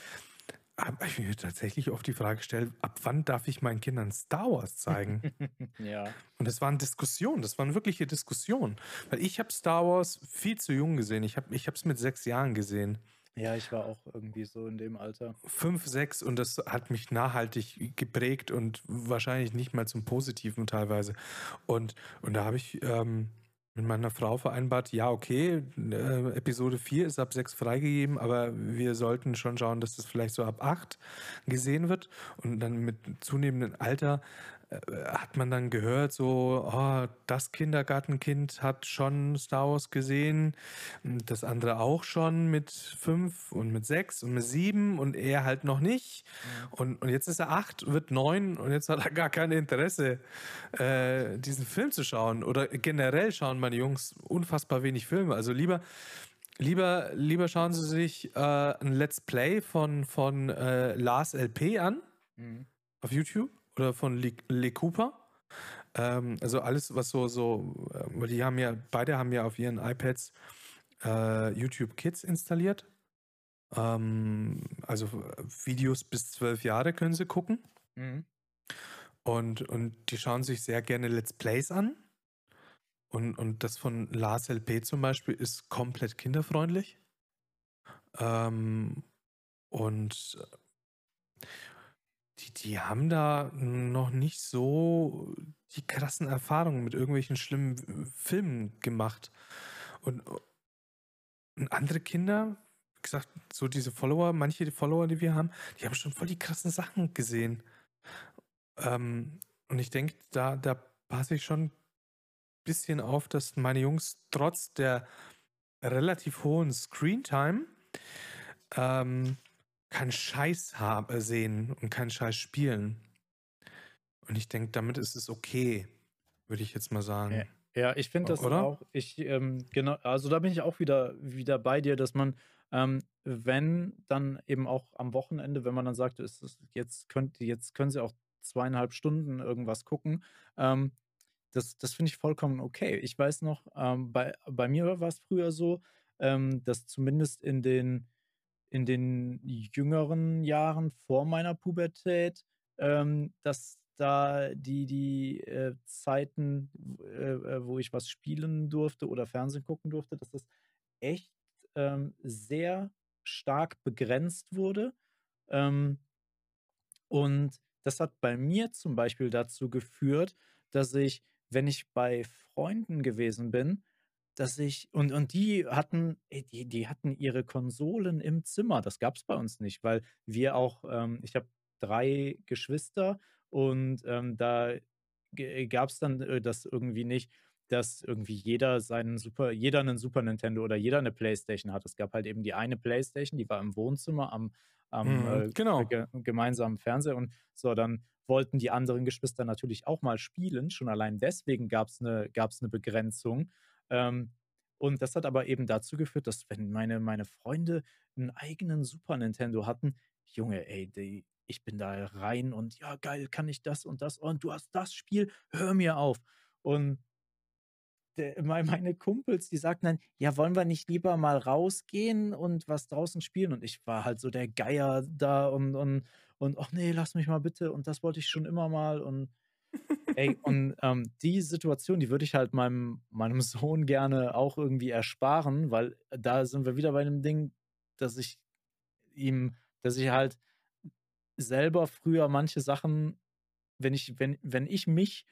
habe ich mir tatsächlich oft die Frage gestellt, ab wann darf ich meinen Kindern Star Wars zeigen? ja. Und das waren Diskussionen, das waren wirkliche Diskussionen. Weil ich habe Star Wars viel zu jung gesehen. Ich habe es mit sechs Jahren gesehen. Ja, ich war auch irgendwie so in dem Alter. Fünf, sechs und das hat mich nachhaltig geprägt und wahrscheinlich nicht mal zum Positiven teilweise. Und, und da habe ich ähm, mit meiner Frau vereinbart, ja, okay, äh, Episode 4 ist ab 6 freigegeben, aber wir sollten schon schauen, dass das vielleicht so ab 8 gesehen wird. Und dann mit zunehmendem Alter hat man dann gehört, so, oh, das Kindergartenkind hat schon Star Wars gesehen, das andere auch schon mit 5 und mit 6 und mit 7 und er halt noch nicht. Und, und jetzt ist er 8, wird 9 und jetzt hat er gar kein Interesse, äh, diesen Film zu schauen. Oder generell schauen meine Jungs unfassbar wenig Filme. Also lieber, lieber, lieber schauen sie sich äh, ein Let's Play von, von äh, Lars LP an Mhm. auf YouTube oder von Le, Le Cooper. Ähm, also alles, was so, so, äh, weil die haben ja, beide haben ja auf ihren iPads äh, YouTube Kids installiert. Ähm, also Videos bis zwölf Jahre können sie gucken. Mhm. Und, und die schauen sich sehr gerne Let's Plays an. Und, und das von Lars LP zum Beispiel ist komplett kinderfreundlich. Ähm, und die, die haben da noch nicht so die krassen Erfahrungen mit irgendwelchen schlimmen Filmen gemacht. Und, und andere Kinder, wie gesagt, so diese Follower, manche Follower, die wir haben, die haben schon voll die krassen Sachen gesehen. Ähm, und ich denke, da, da passe ich schon ein bisschen auf, dass meine Jungs trotz der relativ hohen Screentime ähm, keinen Scheiß haben, sehen und keinen Scheiß spielen. Und ich denke, damit ist es okay, würde ich jetzt mal sagen. Ja. Ja, ich finde das Oder? auch, ich, ähm, genau, also da bin ich auch wieder, wieder bei dir, dass man, ähm, wenn dann eben auch am Wochenende, wenn man dann sagt, ist, jetzt, könnt, jetzt können sie auch zweieinhalb Stunden irgendwas gucken, ähm, das, das finde ich vollkommen okay. Ich weiß noch, ähm, bei, bei mir war es früher so, ähm, dass zumindest in den in den jüngeren Jahren vor meiner Pubertät, ähm, dass da die die, äh, Zeiten, äh, äh, wo ich was spielen durfte oder Fernsehen gucken durfte, dass das echt, ähm, sehr stark begrenzt wurde. Ähm, und das hat bei mir zum Beispiel dazu geführt, dass ich, wenn ich bei Freunden gewesen bin, dass ich und und die hatten ey, die die hatten ihre Konsolen im Zimmer. Das gab's bei uns nicht, weil wir auch ähm, ich habe 3 Geschwister und, ähm, da g gab's dann, äh, das irgendwie nicht, dass irgendwie jeder seinen Super jeder 'nen Super Nintendo oder jeder 'ne Playstation hat. Es gab halt eben die eine Playstation, die war im Wohnzimmer am am, Mhm, äh, genau. ge gemeinsamen Fernseher und so, dann wollten die anderen Geschwister natürlich auch mal spielen. Schon allein deswegen gab's 'ne gab's 'ne Begrenzung. Ähm, und das hat aber eben dazu geführt, dass wenn meine meine Freunde 'n eigenen Super Nintendo hatten, Junge, ey, die ich bin da rein und: „Ja, geil, kann ich das und das? Und du hast das Spiel? Hör mir auf!“ Und der mei meine Kumpels, die sagten dann: „Ja, wollen wir nicht lieber mal rausgehen und was draußen spielen?“ Und ich war halt so der Geier da und und und: „Ach ne, lass mich mal bitte und das wollte ich schon immer mal“ und ey, und, ähm, die Situation, die würde ich halt meinem meinem Sohn gerne auch irgendwie ersparen, weil da sind wir wieder bei dem Ding, dass ich ihm dass ich halt selber früher manche Sachen wenn ich wenn wenn ich mich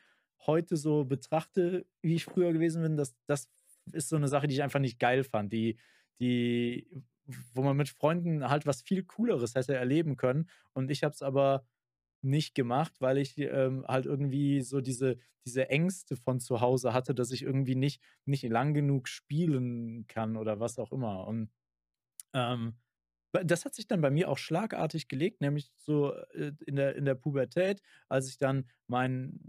heute so betrachte, wie ich früher gewesen bin, das das ist so 'ne Sache, die ich einfach nicht geil fand, die die wo man mit Freunden halt was viel Cooleres hätte erleben können. Und ich habe es aber nicht gemacht, weil ich, ähm, halt irgendwie so diese diese Ängste von zu Hause hatte, dass ich irgendwie nicht nicht lang genug spielen kann oder was auch immer. Und, ähm, das hat sich dann bei mir auch schlagartig gelegt, nämlich so, äh, in der in der Pubertät, als ich dann mein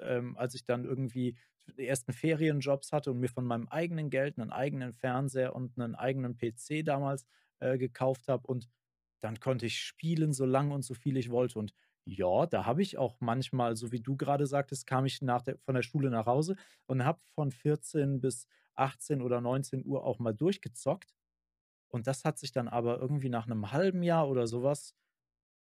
ähm, als ich dann irgendwie die ersten Ferienjobs hatte und mir von meinem eigenen Geld 'nen eigenen Fernseher und 'nen eigenen PC damals, äh, gekauft habe. Und dann konnte ich spielen, so lang und so viel ich wollte. Und ja, da habe ich auch manchmal, so wie du grade sagtest, kam ich nach der von der Schule nach Hause und habe von 14 bis 18 oder 19:00 auch mal durchgezockt. Und das hat sich dann aber irgendwie nach 'nem halben Jahr oder so was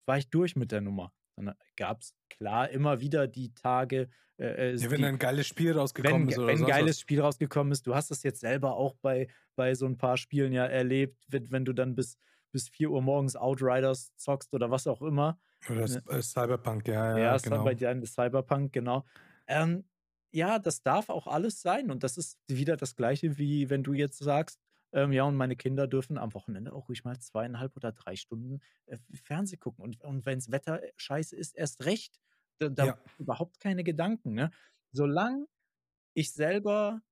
war ich durch mit der Nummer. Dann gab's klar immer wieder die Tage, äh, äh, Ja, wenn die ein geiles Spiel wenn rausgekommen g ist oder wenn 'n sonst was. geiles Spiel rausgekommen ist. Du hast das jetzt selber auch bei bei so 'n paar Spielen ja erlebt, wenn wenn du dann bis bis 4:00 morgens Outriders zockst oder was auch immer, Oder ne? Äh, Cyberpunk, ja, Ja, ja, bei genau. dir Cyberpunk, genau. Ähm, ja, das darf auch alles sein und das ist wieder das Gleiche, wie wenn du jetzt sagst, ähm: „Ja, und meine Kinder dürfen am Wochenende auch ruhig mal 2,5 oder 3 Stunden, äh, Fernsehen gucken.“ Und und wenn's Wetter scheiße ist, erst recht. Da da Ja. überhaupt keine Gedanken, ne? Solange ich selber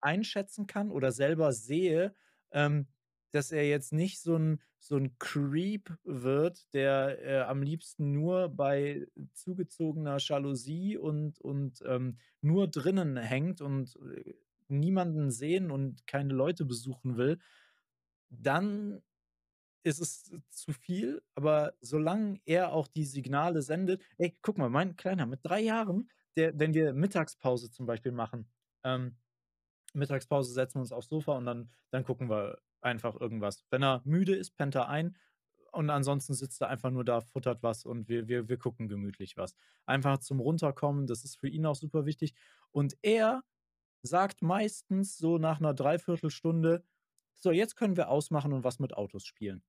einschätzen kann oder selber sehe, ähm, dass er jetzt nicht so 'n so 'n Creep wird, der, äh, am liebsten nur bei zugezogener Jalousie und und, ähm, nur drinnen hängt und, äh, niemanden sehen und keine Leute besuchen will, dann ist es zu viel. Aber solange er auch die Signale sendet ey, guck mal, mein Kleiner mit 3 Jahren, der wenn wir Mittagspause zum Beispiel machen, ähm, Mittagspause, setzen wir uns aufs Sofa und dann dann gucken wir einfach irgendwas. Wenn er müde ist, pennt er ein und ansonsten sitzt er einfach nur da, futtert was und wir wir wir gucken gemütlich was. Einfach zum Runterkommen, das ist für ihn auch super wichtig. Und er sagt meistens so nach 'ner 3/4 Stunde: „So, jetzt können wir ausmachen und was mit Autos spielen.“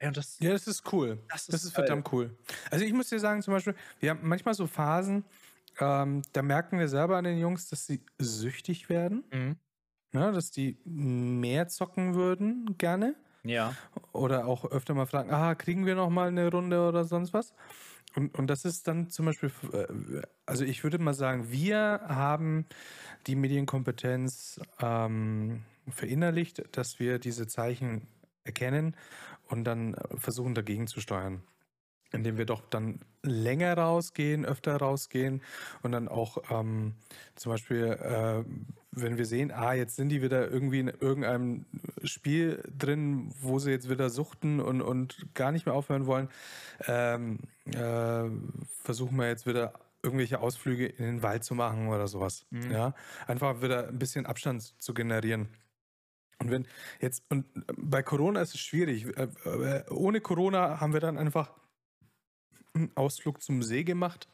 Ja, das Ja, das ist cool. das Das ist ist geil. verdammt cool. Also, ich muss dir sagen, zum Beispiel, wir haben manchmal so Phasen, ähm, da merken wir selber an den Jungs, dass sie süchtig werden, Mhm. Ne, dass die mehr zocken würden gerne Ja. oder auch öfter mal fragen: „Ah, kriegen wir noch mal 'ne Runde“ oder sonst was. Und und das ist dann zum Beispiel äh, also, ich würde mal sagen, wir haben die Medienkompetenz, ähm, verinnerlicht, dass wir diese Zeichen erkennen und dann, äh, versuchen, dagegen zu steuern. Indem wir doch dann länger rausgehen, öfter rausgehen und dann auch, ähm, zum Beispiel, äh, wenn wir sehen: „Ah, jetzt sind die wieder irgendwie in irgendeinem Spiel drin, wo sie jetzt wieder suchten und und gar nicht mehr aufhören wollen, ähm, äh, versuchen wir jetzt wieder irgendwelche Ausflüge in den Wald zu machen“ oder so was, Mhm. ja? Einfach wieder 'n bisschen Abstand zu generieren. Und wenn jetzt, und bei Corona ist es schwierig. Äh, äh, ohne Corona haben wir dann einfach einen Ausflug zum See gemacht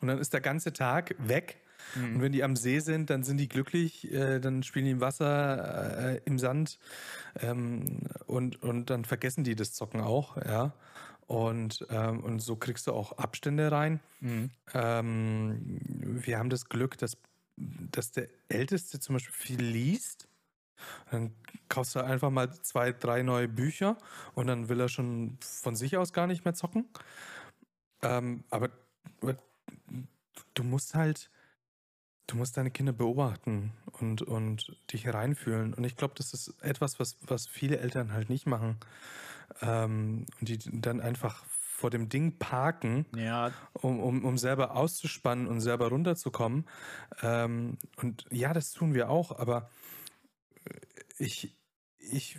und dann ist der ganze Tag weg. Mhm. Und wenn die am See sind, dann sind die glücklich, äh, dann spielen die im Wasser, äh, im Sand ähm, und, und dann vergessen die das Zocken auch, ja. Und, ähm, und so kriegst du auch Abstände rein. Mhm. Ähm, wir haben das Glück, dass, dass der Älteste zum Beispiel viel liest. Dann kaufst du einfach mal zwei, drei neue Bücher und dann will er schon von sich aus gar nicht mehr zocken. Ähm, aber, aber du musst halt, du musst deine Kinder beobachten und, und dich reinfühlen. Und ich glaube, das ist etwas, was, was viele Eltern halt nicht machen ähm, und die dann einfach vor dem Ding parken, ja. um, um, um selber auszuspannen und selber runterzukommen. Ähm, und ja, das tun wir auch, aber ich, ich,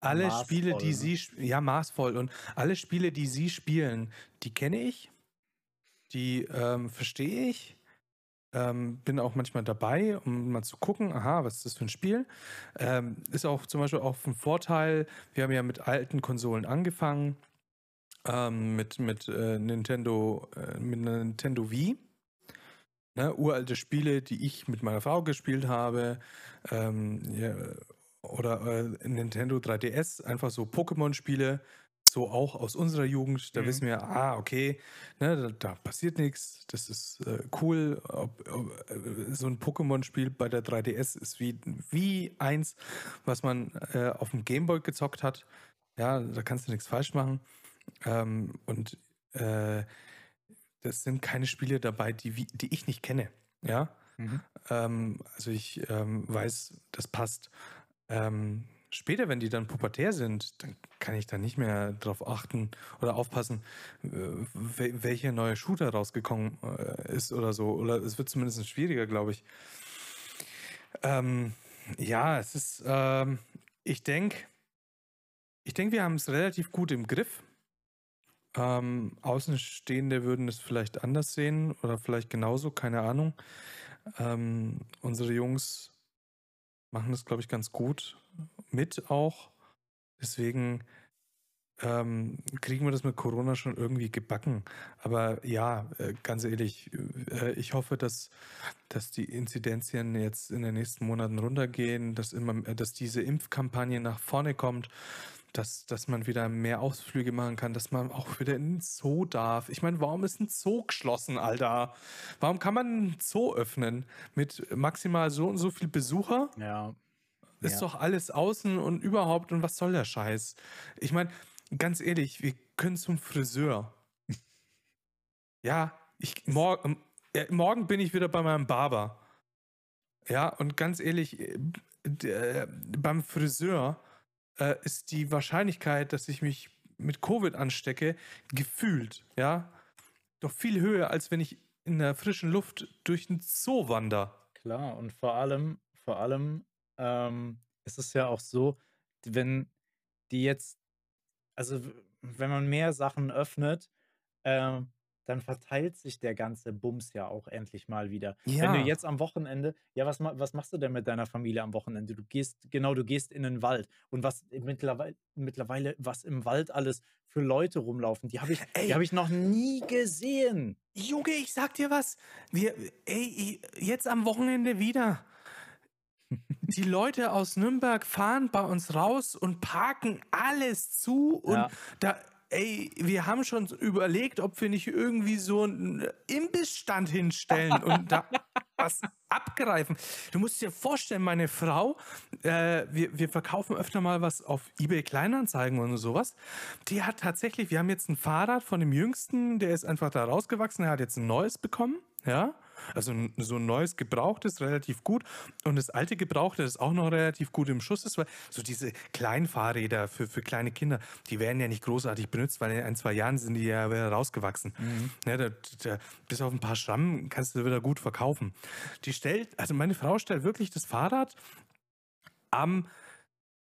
alle maßvoll, Spiele, die ne? sie, ja, maßvoll und alle Spiele, die sie spielen, die kenne ich, die ähm, verstehe ich. Ähm, bin auch manchmal dabei, um mal zu gucken, aha, was ist das für ein Spiel. Ähm, ist auch zum Beispiel auch ein Vorteil, wir haben ja mit alten Konsolen angefangen, ähm, mit, mit äh, Nintendo, äh, mit Nintendo Wii. Ne, uralte Spiele, die ich mit meiner Frau gespielt habe. Ähm, ja, oder äh, Nintendo 3DS, einfach so Pokémon-Spiele, so auch aus unserer Jugend, da mhm. wissen wir, ah, okay, ne, da, da passiert nichts, das ist äh, cool. Ob, ob, äh, so ein Pokémon-Spiel bei der 3DS ist wie, wie eins, was man äh, auf dem Gameboy gezockt hat. Ja, da kannst du nichts falsch machen. Ähm, und äh, das sind keine Spiele dabei, die, die ich nicht kenne. Ja. Mhm. Ähm, also ich ähm, weiß, das passt. Ähm, später, wenn die dann pubertär sind, dann kann ich da nicht mehr drauf achten oder aufpassen, äh, welcher neue Shooter rausgekommen äh, ist oder so. Oder es wird zumindest schwieriger, glaube ich. Ähm, ja, es ist, ähm, ich denke, ich denke, wir haben es relativ gut im Griff. Ähm, Außenstehende würden es vielleicht anders sehen oder vielleicht genauso, keine Ahnung. Ähm, unsere Jungs machen das, glaube ich, ganz gut mit auch. Deswegen ähm, kriegen wir das mit Corona schon irgendwie gebacken. Aber ja, äh, ganz ehrlich, äh, ich hoffe, dass, dass die Inzidenzien jetzt in den nächsten Monaten runtergehen, dass, immer, dass diese Impfkampagne nach vorne kommt dass, dass man wieder mehr Ausflüge machen kann, dass man auch wieder in den Zoo darf. Ich meine, warum ist ein Zoo geschlossen, Alter? Warum kann man einen Zoo öffnen mit maximal so und so viel Besucher? Ja. Ist ja. doch alles außen und überhaupt und was soll der Scheiß? Ich meine, ganz ehrlich, wir können zum Friseur. ja, ich morgen, äh, morgen bin ich wieder bei meinem Barber. Ja, und ganz ehrlich, äh, äh beim Friseur äh, ist die Wahrscheinlichkeit, dass ich mich mit Covid anstecke, gefühlt, ja, doch viel höher, als wenn ich in der frischen Luft durch den Zoo wandere. Klar, und vor allem, vor allem ähm, ist es ja auch so, wenn die jetzt, also wenn man mehr Sachen öffnet, äh, dann verteilt sich der ganze Bums ja auch endlich mal wieder. Wenn du jetzt am Wochenende, ja, was, was machst du denn mit deiner Familie am Wochenende? Du gehst, genau, du gehst in den Wald. Und was mittlerweile, mittlerweile was im Wald alles für Leute rumlaufen, die habe ich, die habe ich noch nie gesehen. Junge, ich sag dir was. Wir, ey, jetzt am Wochenende wieder. Die Leute aus Nürnberg fahren bei uns raus und parken alles zu und ja. da ey, wir haben schon überlegt, ob wir nicht irgendwie so einen Imbissstand hinstellen und da was abgreifen. Du musst dir vorstellen, meine Frau, äh, wir, wir verkaufen öfter mal was auf eBay Kleinanzeigen und sowas. Die hat tatsächlich, wir haben jetzt ein Fahrrad von dem Jüngsten, der ist einfach da rausgewachsen, er hat jetzt ein neues bekommen, ja. Also so ein neues Gebrauchtes relativ gut und das alte Gebrauchte, das auch noch relativ gut im Schuss ist, weil so diese kleinen Fahrräder für, für kleine Kinder, die werden ja nicht großartig benutzt, weil in ein, zwei Jahren sind die ja wieder rausgewachsen. Mhm. Ja, da, da, bis auf ein paar Schrammen kannst du wieder gut verkaufen. Die stellt, also meine Frau stellt wirklich das Fahrrad am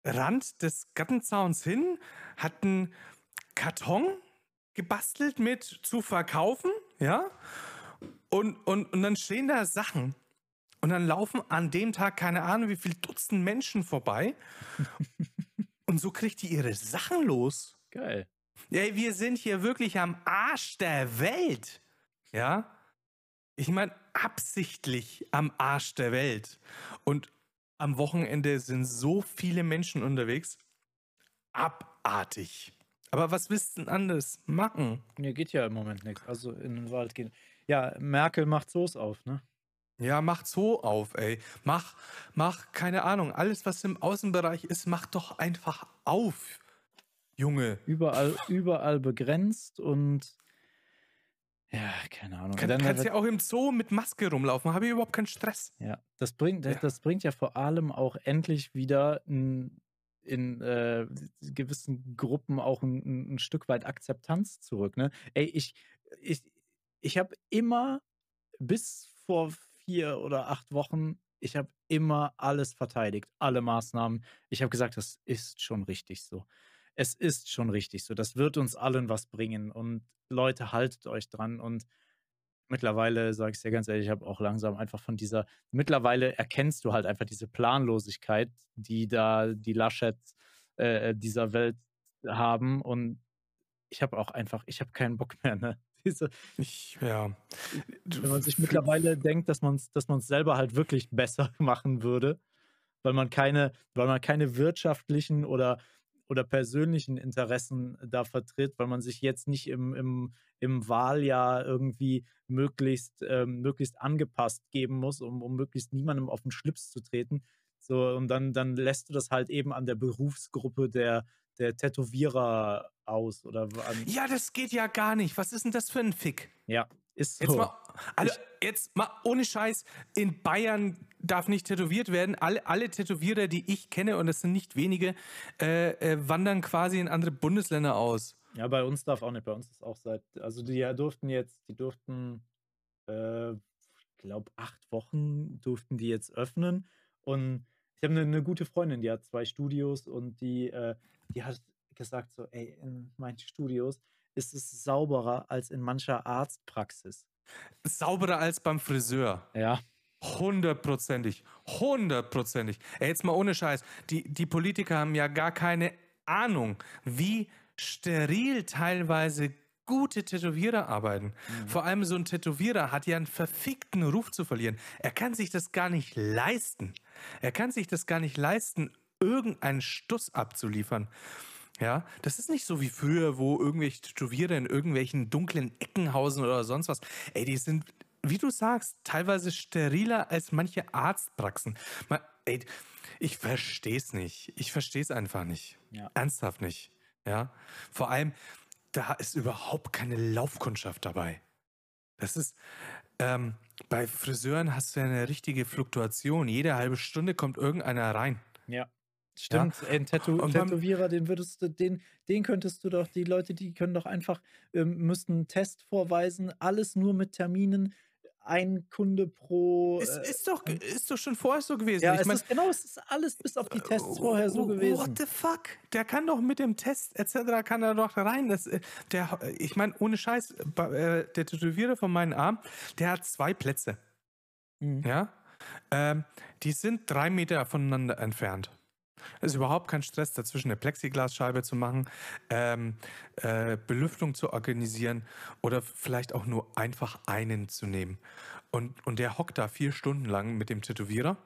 Rand des Gattenzauns hin, hat einen Karton gebastelt mit zu verkaufen, ja, und, und, und dann stehen da Sachen. Und dann laufen an dem Tag keine Ahnung wie viele Dutzend Menschen vorbei. und so kriegt die ihre Sachen los. Geil. Ja, wir sind hier wirklich am Arsch der Welt. Ja? Ich meine, absichtlich am Arsch der Welt. Und am Wochenende sind so viele Menschen unterwegs. Abartig. Aber was willst du denn anders machen? Mir geht ja im Moment nichts. Also in den Wald gehen. Ja, Merkel macht Soos auf, ne? Ja, mach so auf, ey. Mach, mach, keine Ahnung, alles, was im Außenbereich ist, mach doch einfach auf. Junge. Überall, überall begrenzt und ja, keine Ahnung. Kann, Dann- kannst ja auch im Zoo mit Maske rumlaufen, habe ich überhaupt keinen Stress. Ja, das bringt, das, Ja. das bringt ja vor allem auch endlich wieder in, in äh, gewissen Gruppen auch ein, ein Stück weit Akzeptanz zurück. Ne? Ey, ich, ich, ich habe immer bis vor vier oder acht Wochen, ich habe immer alles verteidigt, alle Maßnahmen. Ich habe gesagt, das ist schon richtig so. Es ist schon richtig so. Das wird uns allen was bringen. Und Leute, haltet euch dran. Und mittlerweile, sage ich dir ganz ehrlich, ich habe auch langsam einfach von dieser, mittlerweile erkennst du halt einfach diese Planlosigkeit, die da die Laschet äh, dieser Welt haben. Und ich habe auch einfach, ich habe keinen Bock mehr, ne? Diese, Ich, ja. wenn man sich mittlerweile denkt, dass man es dass man's selber halt wirklich besser machen würde, weil man keine, weil man keine wirtschaftlichen oder, oder persönlichen Interessen da vertritt, weil man sich jetzt nicht im, im, im Wahljahr irgendwie möglichst, ähm, möglichst angepasst geben muss, um, um möglichst niemandem auf den Schlips zu treten. So, und dann, dann lässt du das halt eben an der Berufsgruppe der, der Tätowierer aus. Oder an, Ja, das geht ja gar nicht. Was ist denn das für ein Fick? ja, ist so. Jetzt mal, alle, jetzt mal ohne Scheiß, in Bayern darf nicht tätowiert werden. Alle, alle Tätowierer, die ich kenne, und das sind nicht wenige, äh, äh, wandern quasi in andere Bundesländer aus. Ja, bei uns darf auch nicht. Bei uns ist auch seit, also die ja durften jetzt, die durften, äh, ich glaube, acht Wochen durften die jetzt öffnen. Und ich habe eine, eine gute Freundin, die hat zwei Studios und die, äh, die hat gesagt so, ey, in meinen Studios ist es sauberer als in mancher Arztpraxis. Sauberer als beim Friseur. Ja. Hundertprozentig. Hundertprozentig. Ey, jetzt mal ohne Scheiß. Die, die Politiker haben ja gar keine Ahnung, wie steril teilweise gute Tätowierer arbeiten. Vor allem so ein Tätowierer hat ja einen verfickten Ruf zu verlieren. Er kann sich das gar nicht leisten. Er kann sich das gar nicht leisten, irgendeinen Stuss abzuliefern. Ja, das ist nicht so wie früher, wo irgendwelche Tätowierer in irgendwelchen dunklen Ecken hausen oder sonst was. Ey, die sind, wie du sagst, teilweise steriler als manche Arztpraxen. Mal, ey, ich verstehe es nicht. Ich verstehe es einfach nicht. Ja. Ernsthaft nicht. Ja, vor allem, da ist überhaupt keine Laufkundschaft dabei. Das ist, ähm, bei Friseuren hast du ja eine richtige Fluktuation. Jede halbe Stunde kommt irgendeiner rein. Ja. Stimmt, ey, ein Tätow Und Tätowierer, den würdest du, den, den könntest du doch, die Leute, die können doch einfach, ähm, müssten einen Test vorweisen, alles nur mit Terminen, ein Kunde pro. Es äh, ist doch, ist doch schon vorher so gewesen. ja, ich mein, ist genau, es ist alles bis auf die Tests vorher so oh, gewesen. What the fuck? Der kann doch mit dem Test etc. kann er doch rein. Das, äh, der, ich meine, ohne Scheiß, äh, der Tätowierer von meinem Arm, der hat zwei Plätze. Mhm. Ja? Ähm, die sind drei Meter voneinander entfernt. Es ist überhaupt kein Stress, dazwischen eine Plexiglasscheibe zu machen, ähm, äh, Belüftung zu organisieren oder vielleicht auch nur einfach einen zu nehmen. Und, und der hockt da vier Stunden lang mit dem Tätowierer.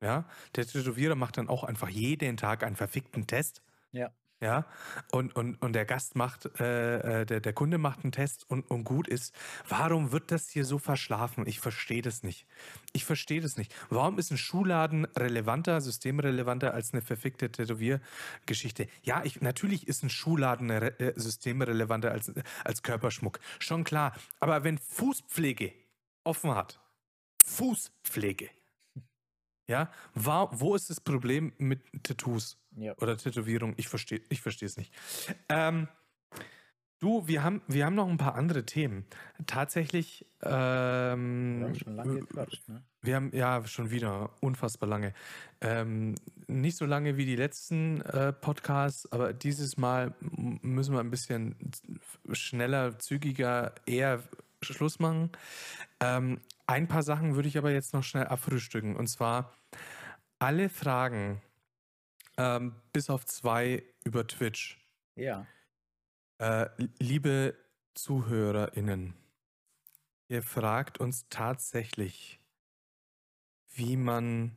Ja? Der Tätowierer macht dann auch einfach jeden Tag einen verfickten Test. Ja. Ja, und, und, und der Gast macht, äh, äh, der, der Kunde macht einen Test und, und gut ist. Warum wird das hier so verschlafen? Ich verstehe das nicht. Ich verstehe das nicht. Warum ist ein Schuhladen relevanter, systemrelevanter als eine verfickte Tätowiergeschichte? Ja, ich, natürlich ist ein Schuhladen äh, systemrelevanter als, als Körperschmuck. Schon klar. Aber wenn Fußpflege offen hat, Fußpflege, ja, war, wo ist das Problem mit Tattoos? Ja. Oder Tätowierung. Ich verstehe ich verstehe es nicht. Ähm, du, wir haben, wir haben noch ein paar andere Themen. Tatsächlich, ähm, Wir haben schon lange gequatscht, ne? wir haben ja schon wieder unfassbar lange. Ähm, nicht so lange wie die letzten äh, Podcasts, aber dieses Mal müssen wir ein bisschen schneller, zügiger, eher Schluss machen. Ähm, ein paar Sachen würde ich aber jetzt noch schnell abfrühstücken. Und zwar alle Fragen, ähm, bis auf zwei über Twitch. Ja. Äh, liebe ZuhörerInnen, ihr fragt uns tatsächlich, wie man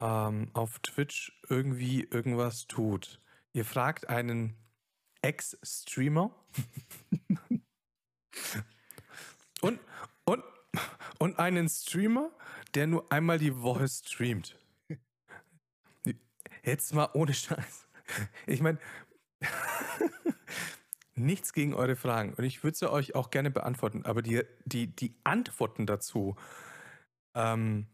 ähm, auf Twitch irgendwie irgendwas tut. Ihr fragt einen Ex-Streamer und, und, einen Streamer, der nur einmal die Woche streamt. Jetzt mal ohne Scheiß. Ich meine, nichts gegen eure Fragen und ich würde sie euch auch gerne beantworten, aber die, die, die Antworten dazu ähm,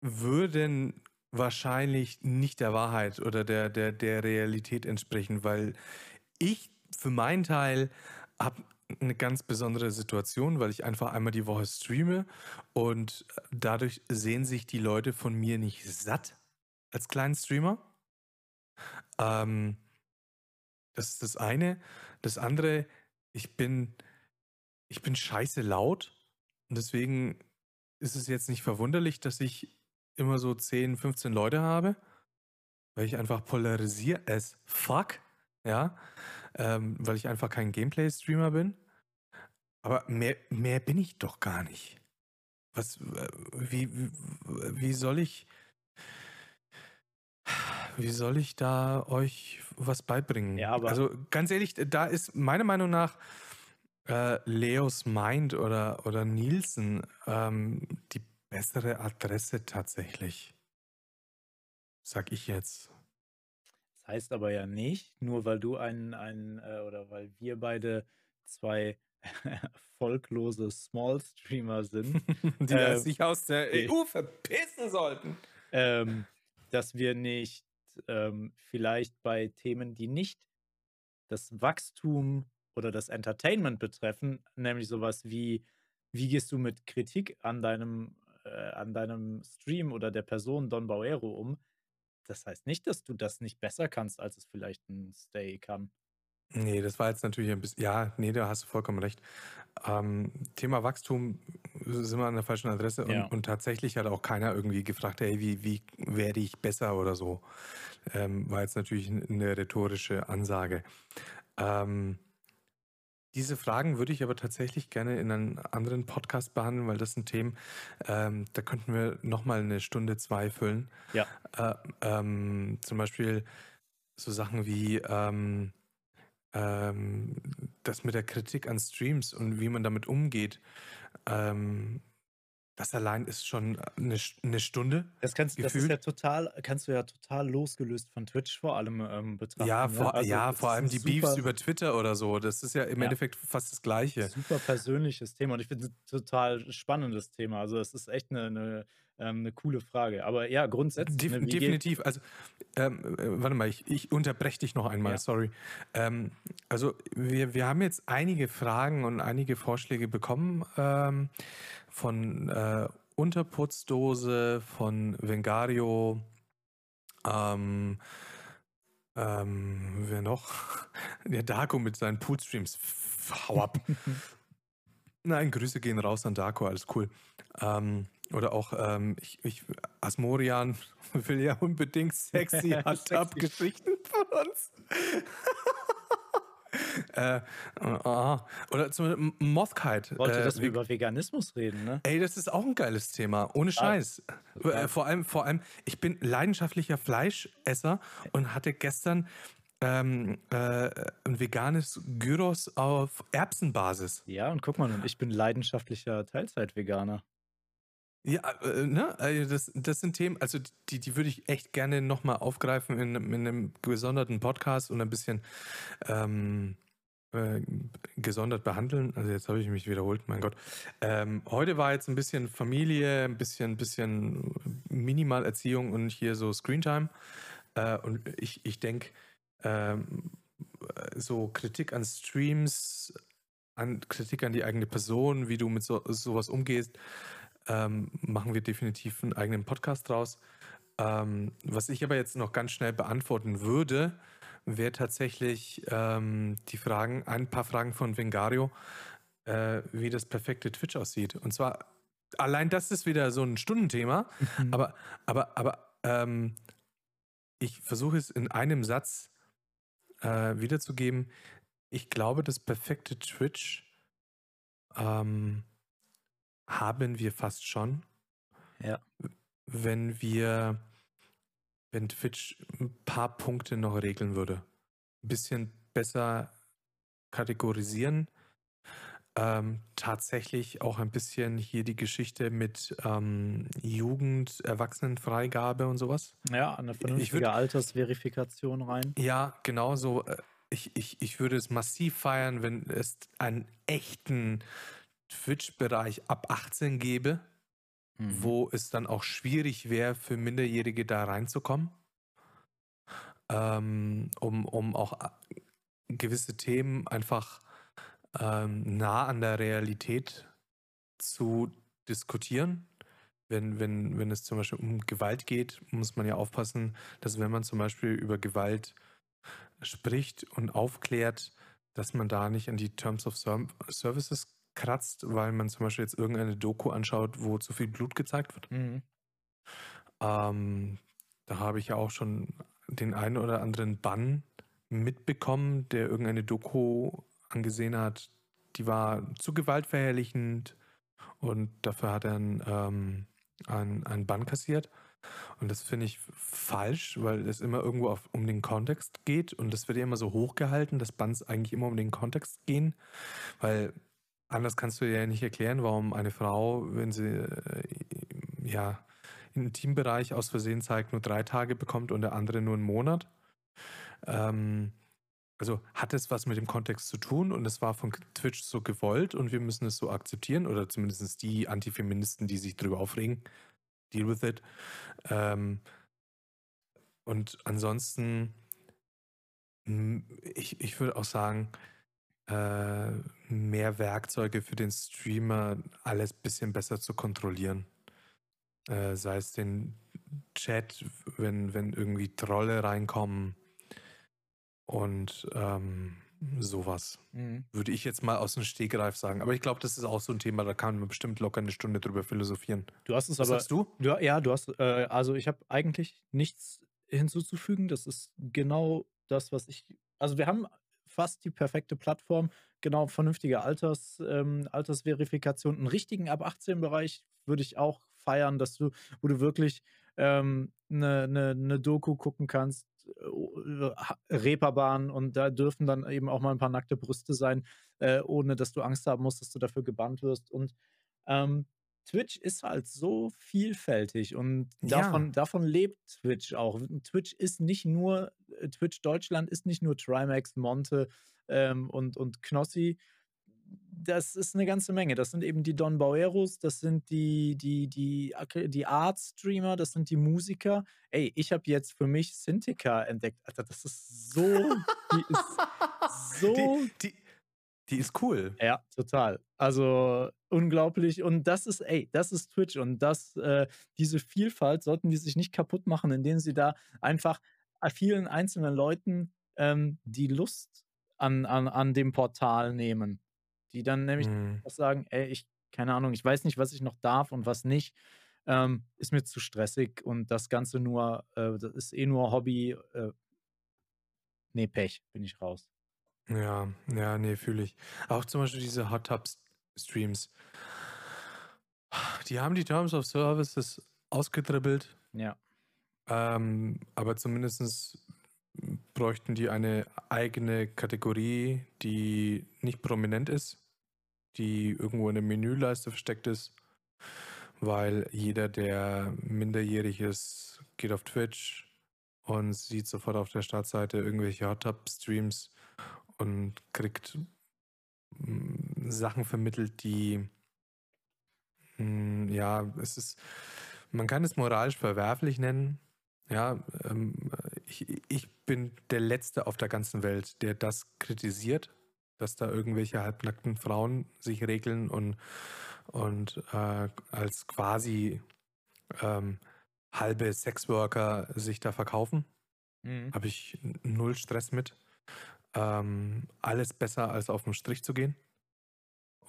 würden wahrscheinlich nicht der Wahrheit oder der, der, der Realität entsprechen, weil ich für meinen Teil habe eine ganz besondere Situation, weil ich einfach einmal die Woche streame und dadurch sehen sich die Leute von mir nicht satt als kleinen Streamer. Ähm, das ist das eine. Das andere, ich bin, ich bin scheiße laut und deswegen ist es jetzt nicht verwunderlich, dass ich immer so 10, 15 Leute habe, weil ich einfach polarisiere as fuck, ja, ähm, weil ich einfach kein Gameplay-Streamer bin. Aber mehr, mehr bin ich doch gar nicht. Was, wie, wie, wie soll ich, wie soll ich da euch was beibringen? Ja, also ganz ehrlich, da ist meiner Meinung nach äh, Leos Mind oder, oder Nielsen ähm, die bessere Adresse tatsächlich. Sag ich jetzt. Das heißt aber ja nicht, nur weil du ein, ein äh, oder weil wir beide zwei erfolglose Small-Streamer sind, die äh, sich aus der EU verpissen sollten. ähm, dass wir nicht ähm, vielleicht bei Themen, die nicht das Wachstum oder das Entertainment betreffen, nämlich sowas wie, wie gehst du mit Kritik an deinem, äh, an deinem Stream oder der Person Don Bauero um, das heißt nicht, dass du das nicht besser kannst, als es vielleicht ein Stay kann. Nee, das war jetzt natürlich ein bisschen. Ja, nee, da hast du vollkommen recht. Ähm, Thema Wachstum sind wir an der falschen Adresse und, Ja. und tatsächlich hat auch keiner irgendwie gefragt, hey, wie, wie werde ich besser oder so. Ähm, war jetzt natürlich eine rhetorische Ansage. Ähm, diese Fragen würde ich aber tatsächlich gerne in einem anderen Podcast behandeln, weil das sind Themen, ähm, da könnten wir nochmal eine Stunde, zwei füllen. Ja. Äh, ähm, zum Beispiel so Sachen wie ähm, ähm, das mit der Kritik an Streams und wie man damit umgeht. Ähm, das allein ist schon eine, eine Stunde. Das kannst, das ist ja total, kannst du ja total losgelöst von Twitch vor allem ähm, betrachten. Ja, ne? vor, Also, ja, vor allem die Beefs über Twitter oder so. Das ist ja im Ja. Endeffekt fast das Gleiche. super persönliches Thema und ich finde es ein total spannendes Thema. Also es ist echt eine, eine, ähm, eine coole Frage. Aber ja, grundsätzlich. Def ne, wie geht- definitiv. Also, ähm, äh, warte mal, ich, ich unterbreche dich noch einmal, Ja. sorry. Ähm, also, wir, wir haben jetzt einige Fragen und einige Vorschläge bekommen ähm, von äh, Unterputzdose, von Vengario, ähm, ähm, wer noch? Der Darko mit seinen Poolstreams. Hau ab. Nein, Grüße gehen raus an Darko, alles cool. Ähm, oder auch, ähm, ich, ich, Asmorian will ja unbedingt sexy Hot-Tub-Geschichten von uns. äh, ah, oder zum Mothkite. wollte, äh, dass wir über Veganismus reden, ne? Ey, das ist auch ein geiles Thema, ohne Scheiß. total. Äh, Vor allem, vor allem, ich bin leidenschaftlicher Fleischesser und hatte gestern ähm, äh, ein veganes Gyros auf Erbsenbasis. Ja, und guck mal, ich bin leidenschaftlicher Teilzeit-Veganer. Ja, äh, ne? Also das, das sind Themen, also die, die würde ich echt gerne nochmal aufgreifen in, einem- in einem gesonderten Podcast und ein bisschen ähm, äh, gesondert behandeln. Also jetzt habe ich mich wiederholt, mein Gott. Ähm, heute war jetzt ein bisschen Familie, ein bisschen, bisschen Minimalerziehung und hier so Screentime. Äh, und ich, ich denke, ähm, so Kritik an Streams, an Kritik an die eigene Person, wie du mit so, sowas umgehst, ähm, machen wir definitiv einen eigenen Podcast draus. Ähm, was ich aber jetzt noch ganz schnell beantworten würde, wäre tatsächlich ähm, die Fragen, ein paar Fragen von Vengario. äh, wie das perfekte Twitch aussieht. Und zwar, allein das ist wieder so ein Stundenthema, mhm. aber, aber, aber ähm, ich versuche es in einem Satz äh, wiederzugeben. Ich glaube, das perfekte Twitch ähm, haben wir fast schon. Ja. Wenn wir, wenn Twitch ein paar Punkte noch regeln würde. Ein bisschen besser kategorisieren. Ähm, tatsächlich auch ein bisschen hier die Geschichte mit ähm, Jugend, Erwachsenenfreigabe und sowas. Ja, eine vernünftige würd, Altersverifikation rein. Ja, genau so. Äh, ich, ich, ich würde es massiv feiern, wenn es einen echten Twitch-Bereich ab 18 gäbe, mhm. wo es dann auch schwierig wäre, für Minderjährige da reinzukommen. Ähm, um, um auch äh, gewisse Themen einfach ähm, nah an der Realität zu diskutieren. Wenn, wenn, wenn es zum Beispiel um Gewalt geht, muss man ja aufpassen, dass wenn man zum Beispiel über Gewalt spricht und aufklärt, dass man da nicht an die Terms of Services kratzt, weil man zum Beispiel jetzt irgendeine Doku anschaut, wo zu viel Blut gezeigt wird. Mhm. Ähm, da habe ich ja auch schon den einen oder anderen Bann mitbekommen, der irgendeine Doku angesehen hat, die war zu gewaltverherrlichend und dafür hat er einen, ähm, einen, einen Bann kassiert. Und das finde ich falsch, weil es immer irgendwo auf, um den Kontext geht und das wird ja immer so hochgehalten, dass Bands eigentlich immer um den Kontext gehen, weil anders kannst du ja nicht erklären, warum eine Frau, wenn sie äh, ja im Teambereich aus Versehen zeigt, nur drei Tage bekommt und der andere nur einen Monat. Ähm, also hat es was mit dem Kontext zu tun und es war von Twitch so gewollt und wir müssen es so akzeptieren oder zumindest die Antifeministen, die sich darüber aufregen, deal with it. Ähm, und ansonsten, ich, ich würde auch sagen, äh, mehr Werkzeuge für den Streamer, alles ein bisschen besser zu kontrollieren. Äh, sei es den Chat, wenn, wenn irgendwie Trolle reinkommen und ähm, sowas. Mhm. Würde ich jetzt mal aus dem Stegreif sagen. Aber ich glaube, das ist auch so ein Thema, da kann man bestimmt locker eine Stunde drüber philosophieren. Du hast es Was aber. Sagst du? du? Ja, du hast. Äh, also, ich habe eigentlich nichts hinzuzufügen. Das ist genau das, was ich. Also, wir haben fast die perfekte Plattform. Genau, vernünftige Alters, ähm, Altersverifikation. Einen richtigen ab 18-Bereich würde ich auch feiern, dass du, wo du wirklich eine ähm, ne, ne, ne Doku gucken kannst, äh, Reeperbahn und da dürfen dann eben auch mal ein paar nackte Brüste sein, äh, ohne dass du Angst haben musst, dass du dafür gebannt wirst. Und ähm, Twitch ist halt so vielfältig und davon, ja. davon lebt Twitch auch. Twitch ist nicht nur, äh, Twitch Deutschland ist nicht nur Trimax, Monte ähm, und, und Knossi, das ist eine ganze Menge. Das sind eben die Don Baueros, das sind die, die, die, die Art-Streamer, das sind die Musiker. Ey, ich habe jetzt für mich Synthika entdeckt. Alter, das ist so. Die ist so. Die, die, die ist cool. Ja, total. Also unglaublich. Und das ist, ey, das ist Twitch. Und das, äh, diese Vielfalt sollten die sich nicht kaputt machen, indem sie da einfach vielen einzelnen Leuten ähm, die Lust an, an, an dem Portal nehmen die dann nämlich mhm. sagen, ey, ich, keine Ahnung, ich weiß nicht, was ich noch darf und was nicht. Ähm, ist mir zu stressig und das Ganze nur, äh, das ist eh nur Hobby. Äh, nee, Pech, bin ich raus. Ja, ja, nee, fühle ich. Auch zum Beispiel diese Hot Tub Streams. Die haben die Terms of Services ausgedribbelt. Ja. Ähm, aber zumindest bräuchten die eine eigene Kategorie, die nicht prominent ist die irgendwo in der Menüleiste versteckt ist, weil jeder, der minderjährig ist, geht auf Twitch und sieht sofort auf der Startseite irgendwelche Hot Tub Streams und kriegt mm, Sachen vermittelt, die mm, ja, es ist, man kann es moralisch verwerflich nennen. Ja, ähm, ich, ich bin der Letzte auf der ganzen Welt, der das kritisiert, dass da irgendwelche halbnackten Frauen sich regeln und, und äh, als quasi ähm, halbe Sexworker sich da verkaufen. Mhm. Habe ich null Stress mit. Ähm, alles besser als auf den Strich zu gehen.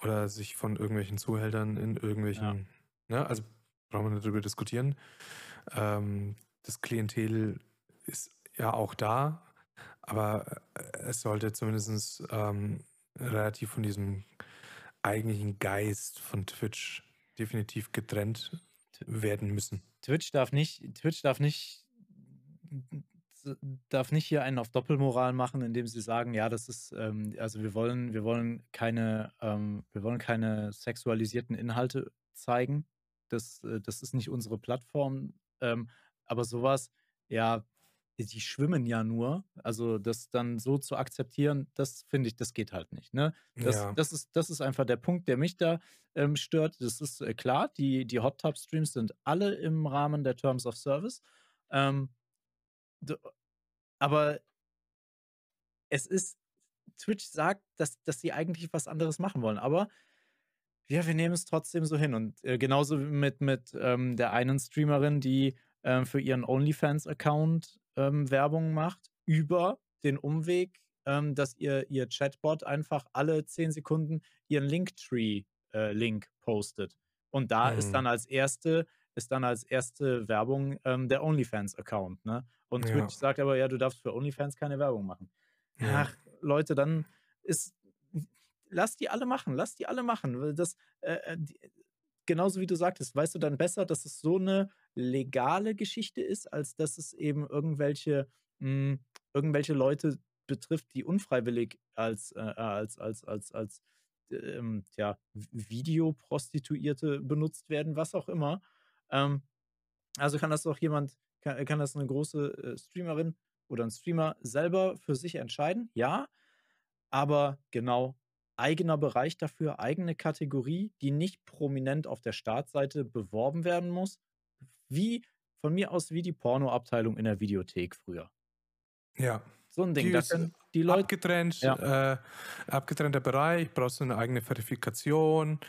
oder sich von irgendwelchen Zuhältern in irgendwelchen, ne, also brauchen wir nicht drüber diskutieren. Ähm, das Klientel ist ja auch da, aber äh, es sollte zumindest ähm, relativ von diesem eigentlichen Geist von Twitch definitiv getrennt werden müssen. Twitch darf nicht, Twitch darf nicht, darf nicht hier einen auf Doppelmoral machen, indem sie sagen, ja, das ist, ähm, also wir wollen, wir wollen keine, ähm, wir wollen keine sexualisierten Inhalte zeigen. Das, äh, das ist nicht unsere Plattform. Ähm, aber sowas, ja, die schwimmen ja nur. Also das dann so zu akzeptieren, das finde ich, das geht halt nicht. Ne? Das, Ja. das, ist, das ist einfach der Punkt, der mich da ähm, stört. Das ist äh, klar, die, die Hot Tub Streams sind alle im Rahmen der Terms of Service. Ähm, aber es ist, Twitch sagt, dass, dass sie eigentlich was anderes machen wollen. Aber ja, wir nehmen es trotzdem so hin. Und äh, genauso mit, mit ähm, der einen Streamerin, die ähm, für ihren OnlyFans-Account ähm, Werbung macht, über den Umweg, ähm, dass ihr, ihr Chatbot einfach alle 10 Sekunden ihren Linktree-Link postet. Und da ist Mhm. dann als erste, ist dann als erste Werbung ähm, der OnlyFans-Account. Ne? Und Ja. Twitch sagt aber, ja, du darfst für OnlyFans keine Werbung machen. Ja. Ach, Leute, dann ist. Lass die alle machen, lass die alle machen. Das, äh, äh, die, genauso wie du sagtest, weißt du dann besser, dass es so eine legale Geschichte ist, als dass es eben irgendwelche, mh, irgendwelche Leute betrifft, die unfreiwillig als, äh, als, als, als, als ähm, ja, Videoprostituierte benutzt werden, was auch immer. Ähm, also kann das doch jemand, kann, kann das eine große äh, Streamerin oder ein Streamer selber für sich entscheiden? Ja, aber genau eigener Bereich dafür, eigene Kategorie, die nicht prominent auf der Startseite beworben werden muss, wie von mir aus wie die Pornoabteilung in der Videothek früher. Ja. So ein Ding, Die da ist können die Leute. Abgetrennt, Ja. äh, abgetrennter Bereich, brauchst du eine eigene Verifikation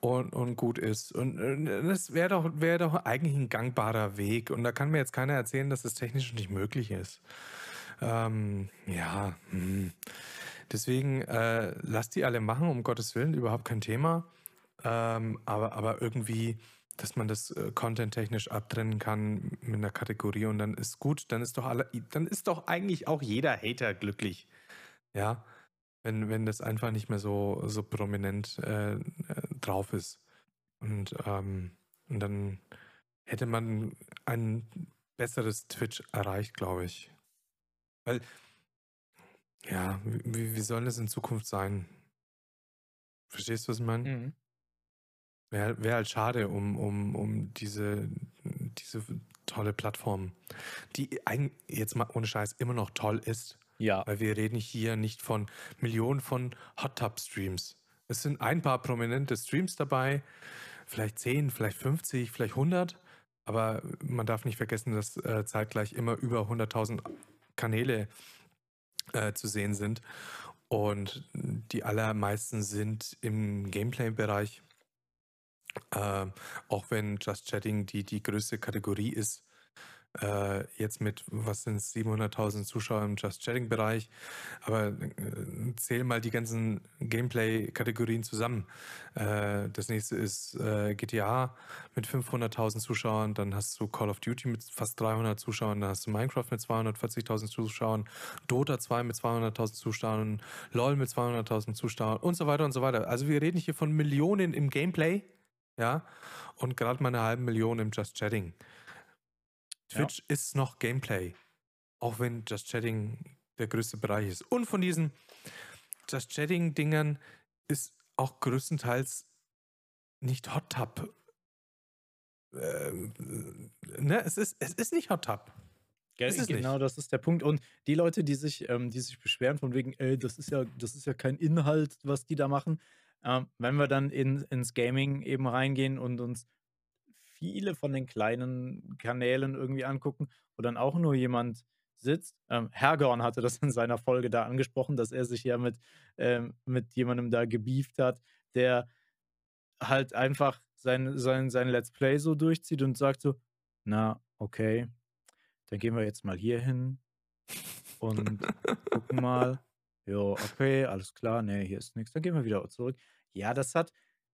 und, und gut ist. Und äh, das wäre doch, wär doch eigentlich ein gangbarer Weg. Und da kann mir jetzt keiner erzählen, dass das technisch nicht möglich ist. Ähm, ja, hm. deswegen äh, lasst die alle machen, um Gottes Willen, überhaupt kein Thema. Ähm, aber, aber irgendwie, dass man das äh, content-technisch abtrennen kann mit einer Kategorie und dann ist gut, dann ist doch alle, dann ist doch eigentlich auch jeder Hater glücklich. Ja, wenn, wenn das einfach nicht mehr so, so prominent äh, äh, drauf ist. Und, ähm, und dann hätte man ein besseres Twitch erreicht, glaube ich. Weil, ja, wie, wie soll das in Zukunft sein? Verstehst du, was ich meine? Mhm. Wäre wär halt schade um, um, um diese, diese tolle Plattform, die eigentlich jetzt mal ohne Scheiß immer noch toll ist, Ja, weil wir reden hier nicht von Millionen von Hot Tub Streams. Es sind ein paar prominente Streams dabei, vielleicht 10, vielleicht 50, vielleicht 100, aber man darf nicht vergessen, dass äh, zeitgleich immer über 100.000 Kanäle äh, zu sehen sind und die allermeisten sind im Gameplay-Bereich. Ähm, auch wenn Just Chatting die, die größte Kategorie ist, äh, jetzt mit, was sind es, 700.000 Zuschauer im Just Chatting-Bereich. Aber äh, zähl mal die ganzen Gameplay-Kategorien zusammen. Äh, das nächste ist äh, GTA mit 500.000 Zuschauern, dann hast du Call of Duty mit fast 300 Zuschauern, dann hast du Minecraft mit 240.000 Zuschauern, Dota 2 mit 200.000 Zuschauern, LoL mit 200.000 Zuschauern und so weiter und so weiter. Also wir reden hier von Millionen im Gameplay, ja, und gerade mal eine halbe Million im Just Chatting. Twitch ist noch Gameplay, auch wenn Just Chatting der größte Bereich ist. Und von diesen Just Chatting-Dingern ist auch größtenteils nicht Hot Tub. Ähm, ne, es ist, es ist nicht Hot Tub. Ge Ist es genau, nicht. das ist der Punkt. Und die Leute, die sich, ähm, die sich beschweren von wegen, ey, das ist ja, das ist ja kein Inhalt, was die da machen. Ähm, wenn wir dann in, ins Gaming eben reingehen und uns viele von den kleinen Kanälen irgendwie angucken, wo dann auch nur jemand sitzt. Ähm, Hergorn hatte das in seiner Folge da angesprochen, dass er sich ja mit, ähm, mit jemandem da gebieft hat, der halt einfach sein, sein, sein Let's Play so durchzieht und sagt so, na, okay, dann gehen wir jetzt mal hier hin und gucken mal. Jo, okay, alles klar, nee, hier ist nichts. Dann gehen wir wieder zurück. Ja, das hat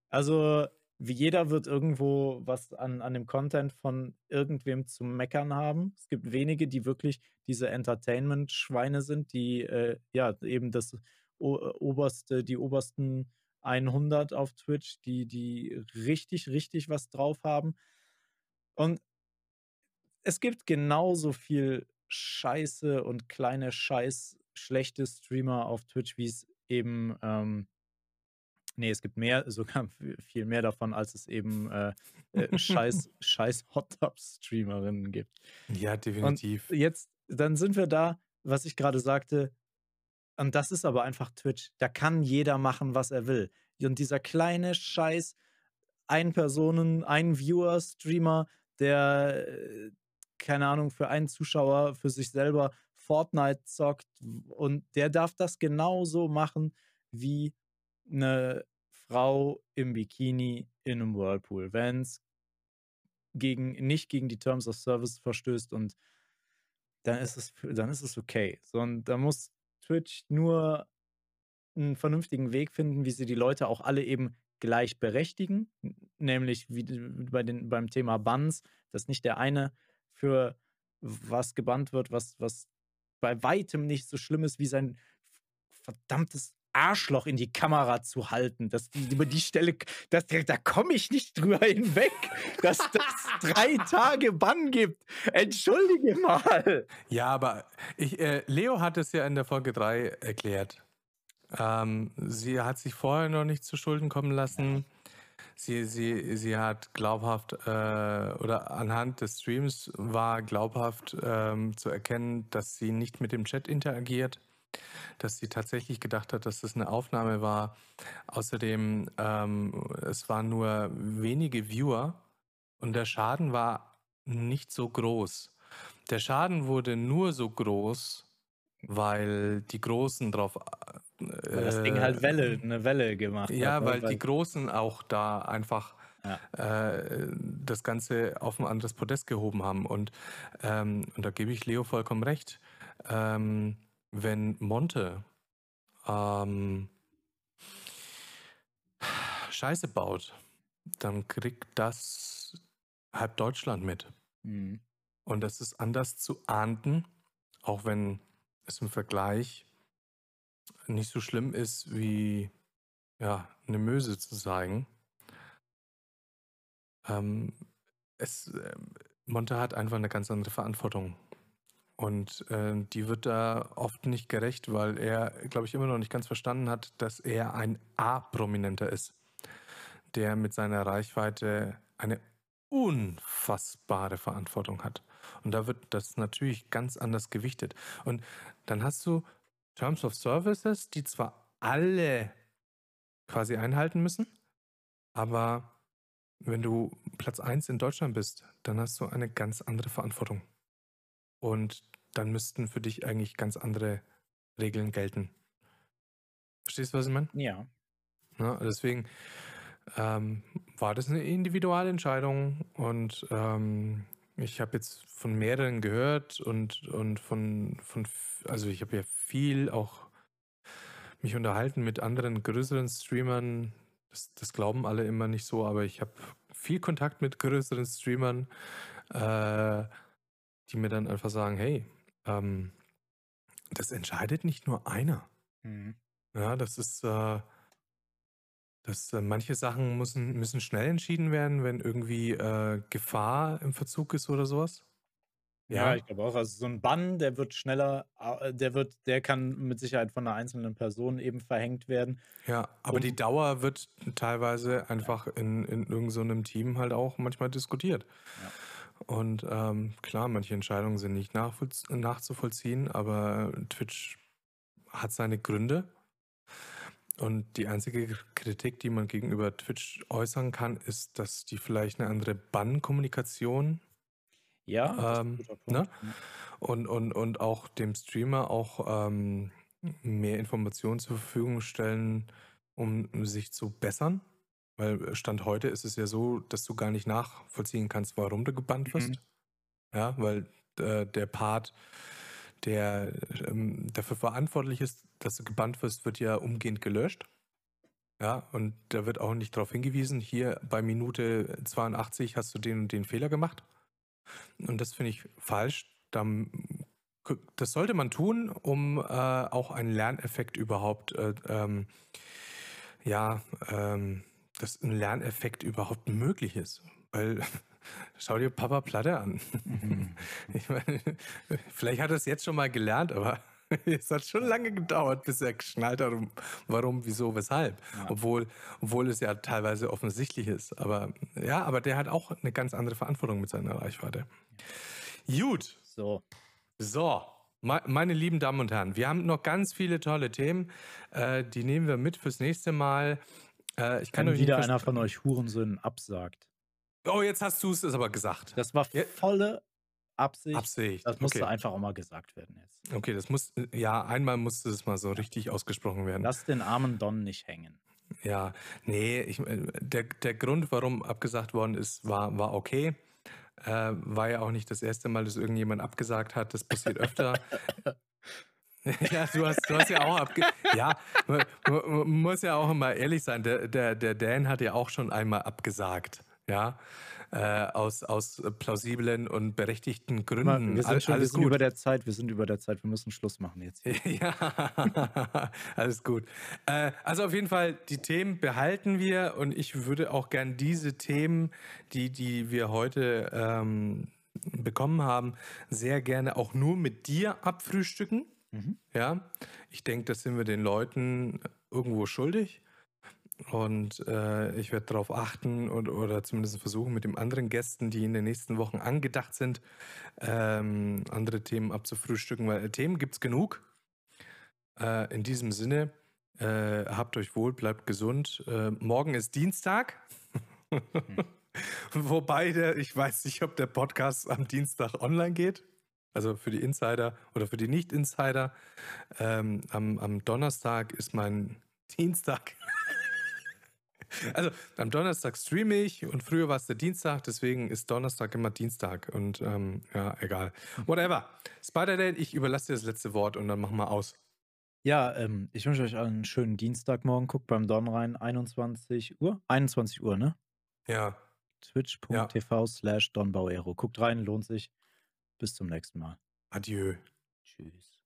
also, wie jeder wird irgendwo was an an dem Content von irgendwem zu meckern haben. Es gibt wenige, die wirklich diese Entertainment-Schweine sind, die, äh, ja, eben das o oberste die obersten 100 auf Twitch, die die richtig, richtig was drauf haben. Und es gibt genauso viel Scheiße und kleine Scheiß schlechte Streamer auf Twitch, wie es eben, ähm ne, es gibt mehr sogar viel mehr davon, als es eben, äh, äh, scheiß scheiß Hot Tub Streamerinnen gibt. Ja, Und definitiv. jetzt dann sind wir da, was ich grade sagte und das ist aber einfach Twitch. Da kann jeder machen, was er will. Und dieser kleine Scheiß Ein-Personen Ein-Viewer-Streamer, der, äh, keine Ahnung, für einen Zuschauer für sich selber Fortnite zockt und der darf das genauso machen wie 'ne Frau im Bikini in 'nem Whirlpool, wenn's gegen nicht gegen die Terms of Service verstößt und dann ist es dann ist es okay. So, da muss Twitch nur 'n vernünftigen Weg finden, wie sie die Leute auch alle eben gleichberechtigen, nämlich wie bei den beim Thema Bans, dass nicht der eine für was gebannt wird, was was bei weitem nicht so schlimm ist, wie sein verdammtes Arschloch in die Kamera zu halten. Das über die Stelle das da komme ich nicht drüber hinweg, dass das 3 Tage Bann gibt. Entschuldige mal. Ja, aber ich äh, Leo hat es ja in der Folge 3 erklärt. Ähm, sie hat sich vorher noch nicht zu Schulden kommen lassen. Sie sie sie hat glaubhaft, äh oder anhand des Streams war glaubhaft, ähm, zu erkennen, dass sie nicht mit dem Chat interagiert, dass sie tatsächlich gedacht hat, dass das 'ne Aufnahme war. Außerdem, ähm, es waren nur wenige Viewer und der Schaden war nicht so groß. Der Schaden wurde nur so groß, weil die Großen drauf a Weil das Ding halt Welle äh 'ne Welle gemacht hat, ja, ne? weil die Weil Großen auch da einfach, Ja. äh, das Ganze auf 'n anderes Podest gehoben haben. Und, ähm und da gebe ich Leo vollkommen recht. Ähm, wenn Monte, ähm Scheiße baut, dann kriegt das halb Deutschland mit. Mhm. Und das ist anders zu ahnden, auch wenn es im Vergleich nicht so schlimm ist, wie, ja, 'ne Möse zu zeigen. Ähm, es ähm, Monte hat einfach 'ne ganz andere Verantwortung. Und, äh, die wird da oft nicht gerecht, weil er, glaube ich, immer noch nicht ganz verstanden hat, dass er ein A-Prominenter ist, der mit seiner Reichweite eine unfassbare Verantwortung hat. Und da wird das natürlich ganz anders gewichtet. Und dann hast du Terms of Services, die zwar alle quasi einhalten müssen, aber wenn du Platz 1 in Deutschland bist, dann hast du eine ganz andere Verantwortung. Und dann müssten für dich eigentlich ganz andere Regeln gelten. Verstehst du, was ich meine? Ja. Ne, deswegen, ähm, war das 'ne Individualentscheidung und, ähm, ich habe jetzt von mehreren gehört und und von von also, ich habe ja viel auch mich unterhalten mit anderen größeren Streamern. Das das glauben alle immer nicht so, aber ich habe viel Kontakt mit größeren Streamern, äh, die mir dann einfach sagen: „Hey, ähm, das entscheidet nicht nur einer.“ Mhm. Ja, das ist, äh dass, äh, manche Sachen müssen müssen schnell entschieden werden, wenn irgendwie, äh, Gefahr im Verzug ist oder so was. Ja, Ja. ich glaube auch. Also, so 'n Bann, der wird schneller a der wird der kann mit Sicherheit von 'ner einzelnen Person eben verhängt werden. Ja, aber die Um Dauer wird teilweise Ja. einfach in in irgend so Team halt auch manchmal diskutiert. Ja. Und, ähm, klar, manche Entscheidungen sind nicht nachzuvollziehen, aber Twitch hat seine Gründe. Und die einzige Kritik, die man gegenüber Twitch äußern kann, ist, dass die vielleicht 'ne andere Bannkommunikation Ja, das ist 'n ähm, ne? Und und und auch dem Streamer auch, ähm, mehr Informationen zur Verfügung stellen, um sich zu bessern. Weil Stand heute ist es ja so, dass du gar nicht nachvollziehen kannst, warum du gebannt Mhm. wirst. Ja, weil, äh, der Part, der, ähm, dafür verantwortlich ist, dass du gebannt wirst, wird ja umgehend gelöscht. Ja, und da wird auch nicht darauf hingewiesen, hier bei Minute 82 hast du den und den Fehler gemacht. Und das finde ich falsch. Das sollte man tun, um äh, auch einen Lerneffekt überhaupt, äh, ähm, ja, ähm, dass ein Lerneffekt überhaupt möglich ist. Weil schau dir Papa Platte an. Mhm. Ich meine, vielleicht hat er es jetzt schon mal gelernt, aber es hat schon lange gedauert, bis er geschnallt hat, warum, wieso, weshalb. Ja. Obwohl, obwohl es ja teilweise offensichtlich ist. Aber ja, aber der hat auch eine ganz andere Verantwortung mit seiner Reichweite. Gut. So. So. Meine lieben Damen und Herren, wir haben noch ganz viele tolle Themen. Äh, die nehmen wir mit fürs nächste Mal. Äh, ich kann Wenn wieder einer von euch Hurensöhnen absagt. Oh, jetzt hast du es aber gesagt. Das war volle Absicht. Absicht. Das musste okay. einfach auch mal gesagt werden jetzt. Okay, das muss, ja, einmal musste es mal so richtig ausgesprochen werden. Lass den armen Don nicht hängen. Ja, nee, ich, der, der Grund, warum abgesagt worden ist, war, war okay. Äh, war ja auch nicht das erste Mal, dass irgendjemand abgesagt hat. Das passiert öfter. ja, du hast, du hast ja auch abge... Ja, man, man, muss ja auch immer ehrlich sein. Der, der, der Dan hat ja auch schon einmal abgesagt. Ja, äh, aus, aus plausiblen und berechtigten Gründen. Wir sind, schon, alles wir sind über der Zeit, wir sind über der Zeit, wir müssen Schluss machen jetzt. ja, alles gut. Äh, also auf jeden Fall, die Themen behalten wir und ich würde auch gern diese Themen, die, die wir heute ähm, bekommen haben, sehr gerne auch nur mit dir abfrühstücken. Mhm. Ja, ich denke, das sind wir den Leuten irgendwo schuldig. Und äh, ich werde darauf achten und, oder zumindest versuchen, mit den anderen Gästen, die in den nächsten Wochen angedacht sind, ähm, andere Themen abzufrühstücken, weil äh, Themen gibt es genug. Äh, in diesem Sinne, äh, habt euch wohl, bleibt gesund. Äh, morgen ist Dienstag. hm. Wobei der, ich weiß nicht, ob der Podcast am Dienstag online geht. Also für die Insider oder für die Nicht-Insider. Ähm, am, am Donnerstag ist mein Dienstag. Also am Donnerstag streame ich und früher war es der Dienstag, deswegen ist Donnerstag immer Dienstag und ähm, ja, egal. Whatever. Spider-Date, ich überlasse dir das letzte Wort und dann machen wir aus. Ja, ähm, ich wünsche euch einen schönen Dienstagmorgen. Guckt beim Don rein, 21 Uhr. 21 Uhr, ne? Ja. Twitch.tv ja. slash donbauero. Guckt rein, lohnt sich. Bis zum nächsten Mal. Adieu. Tschüss.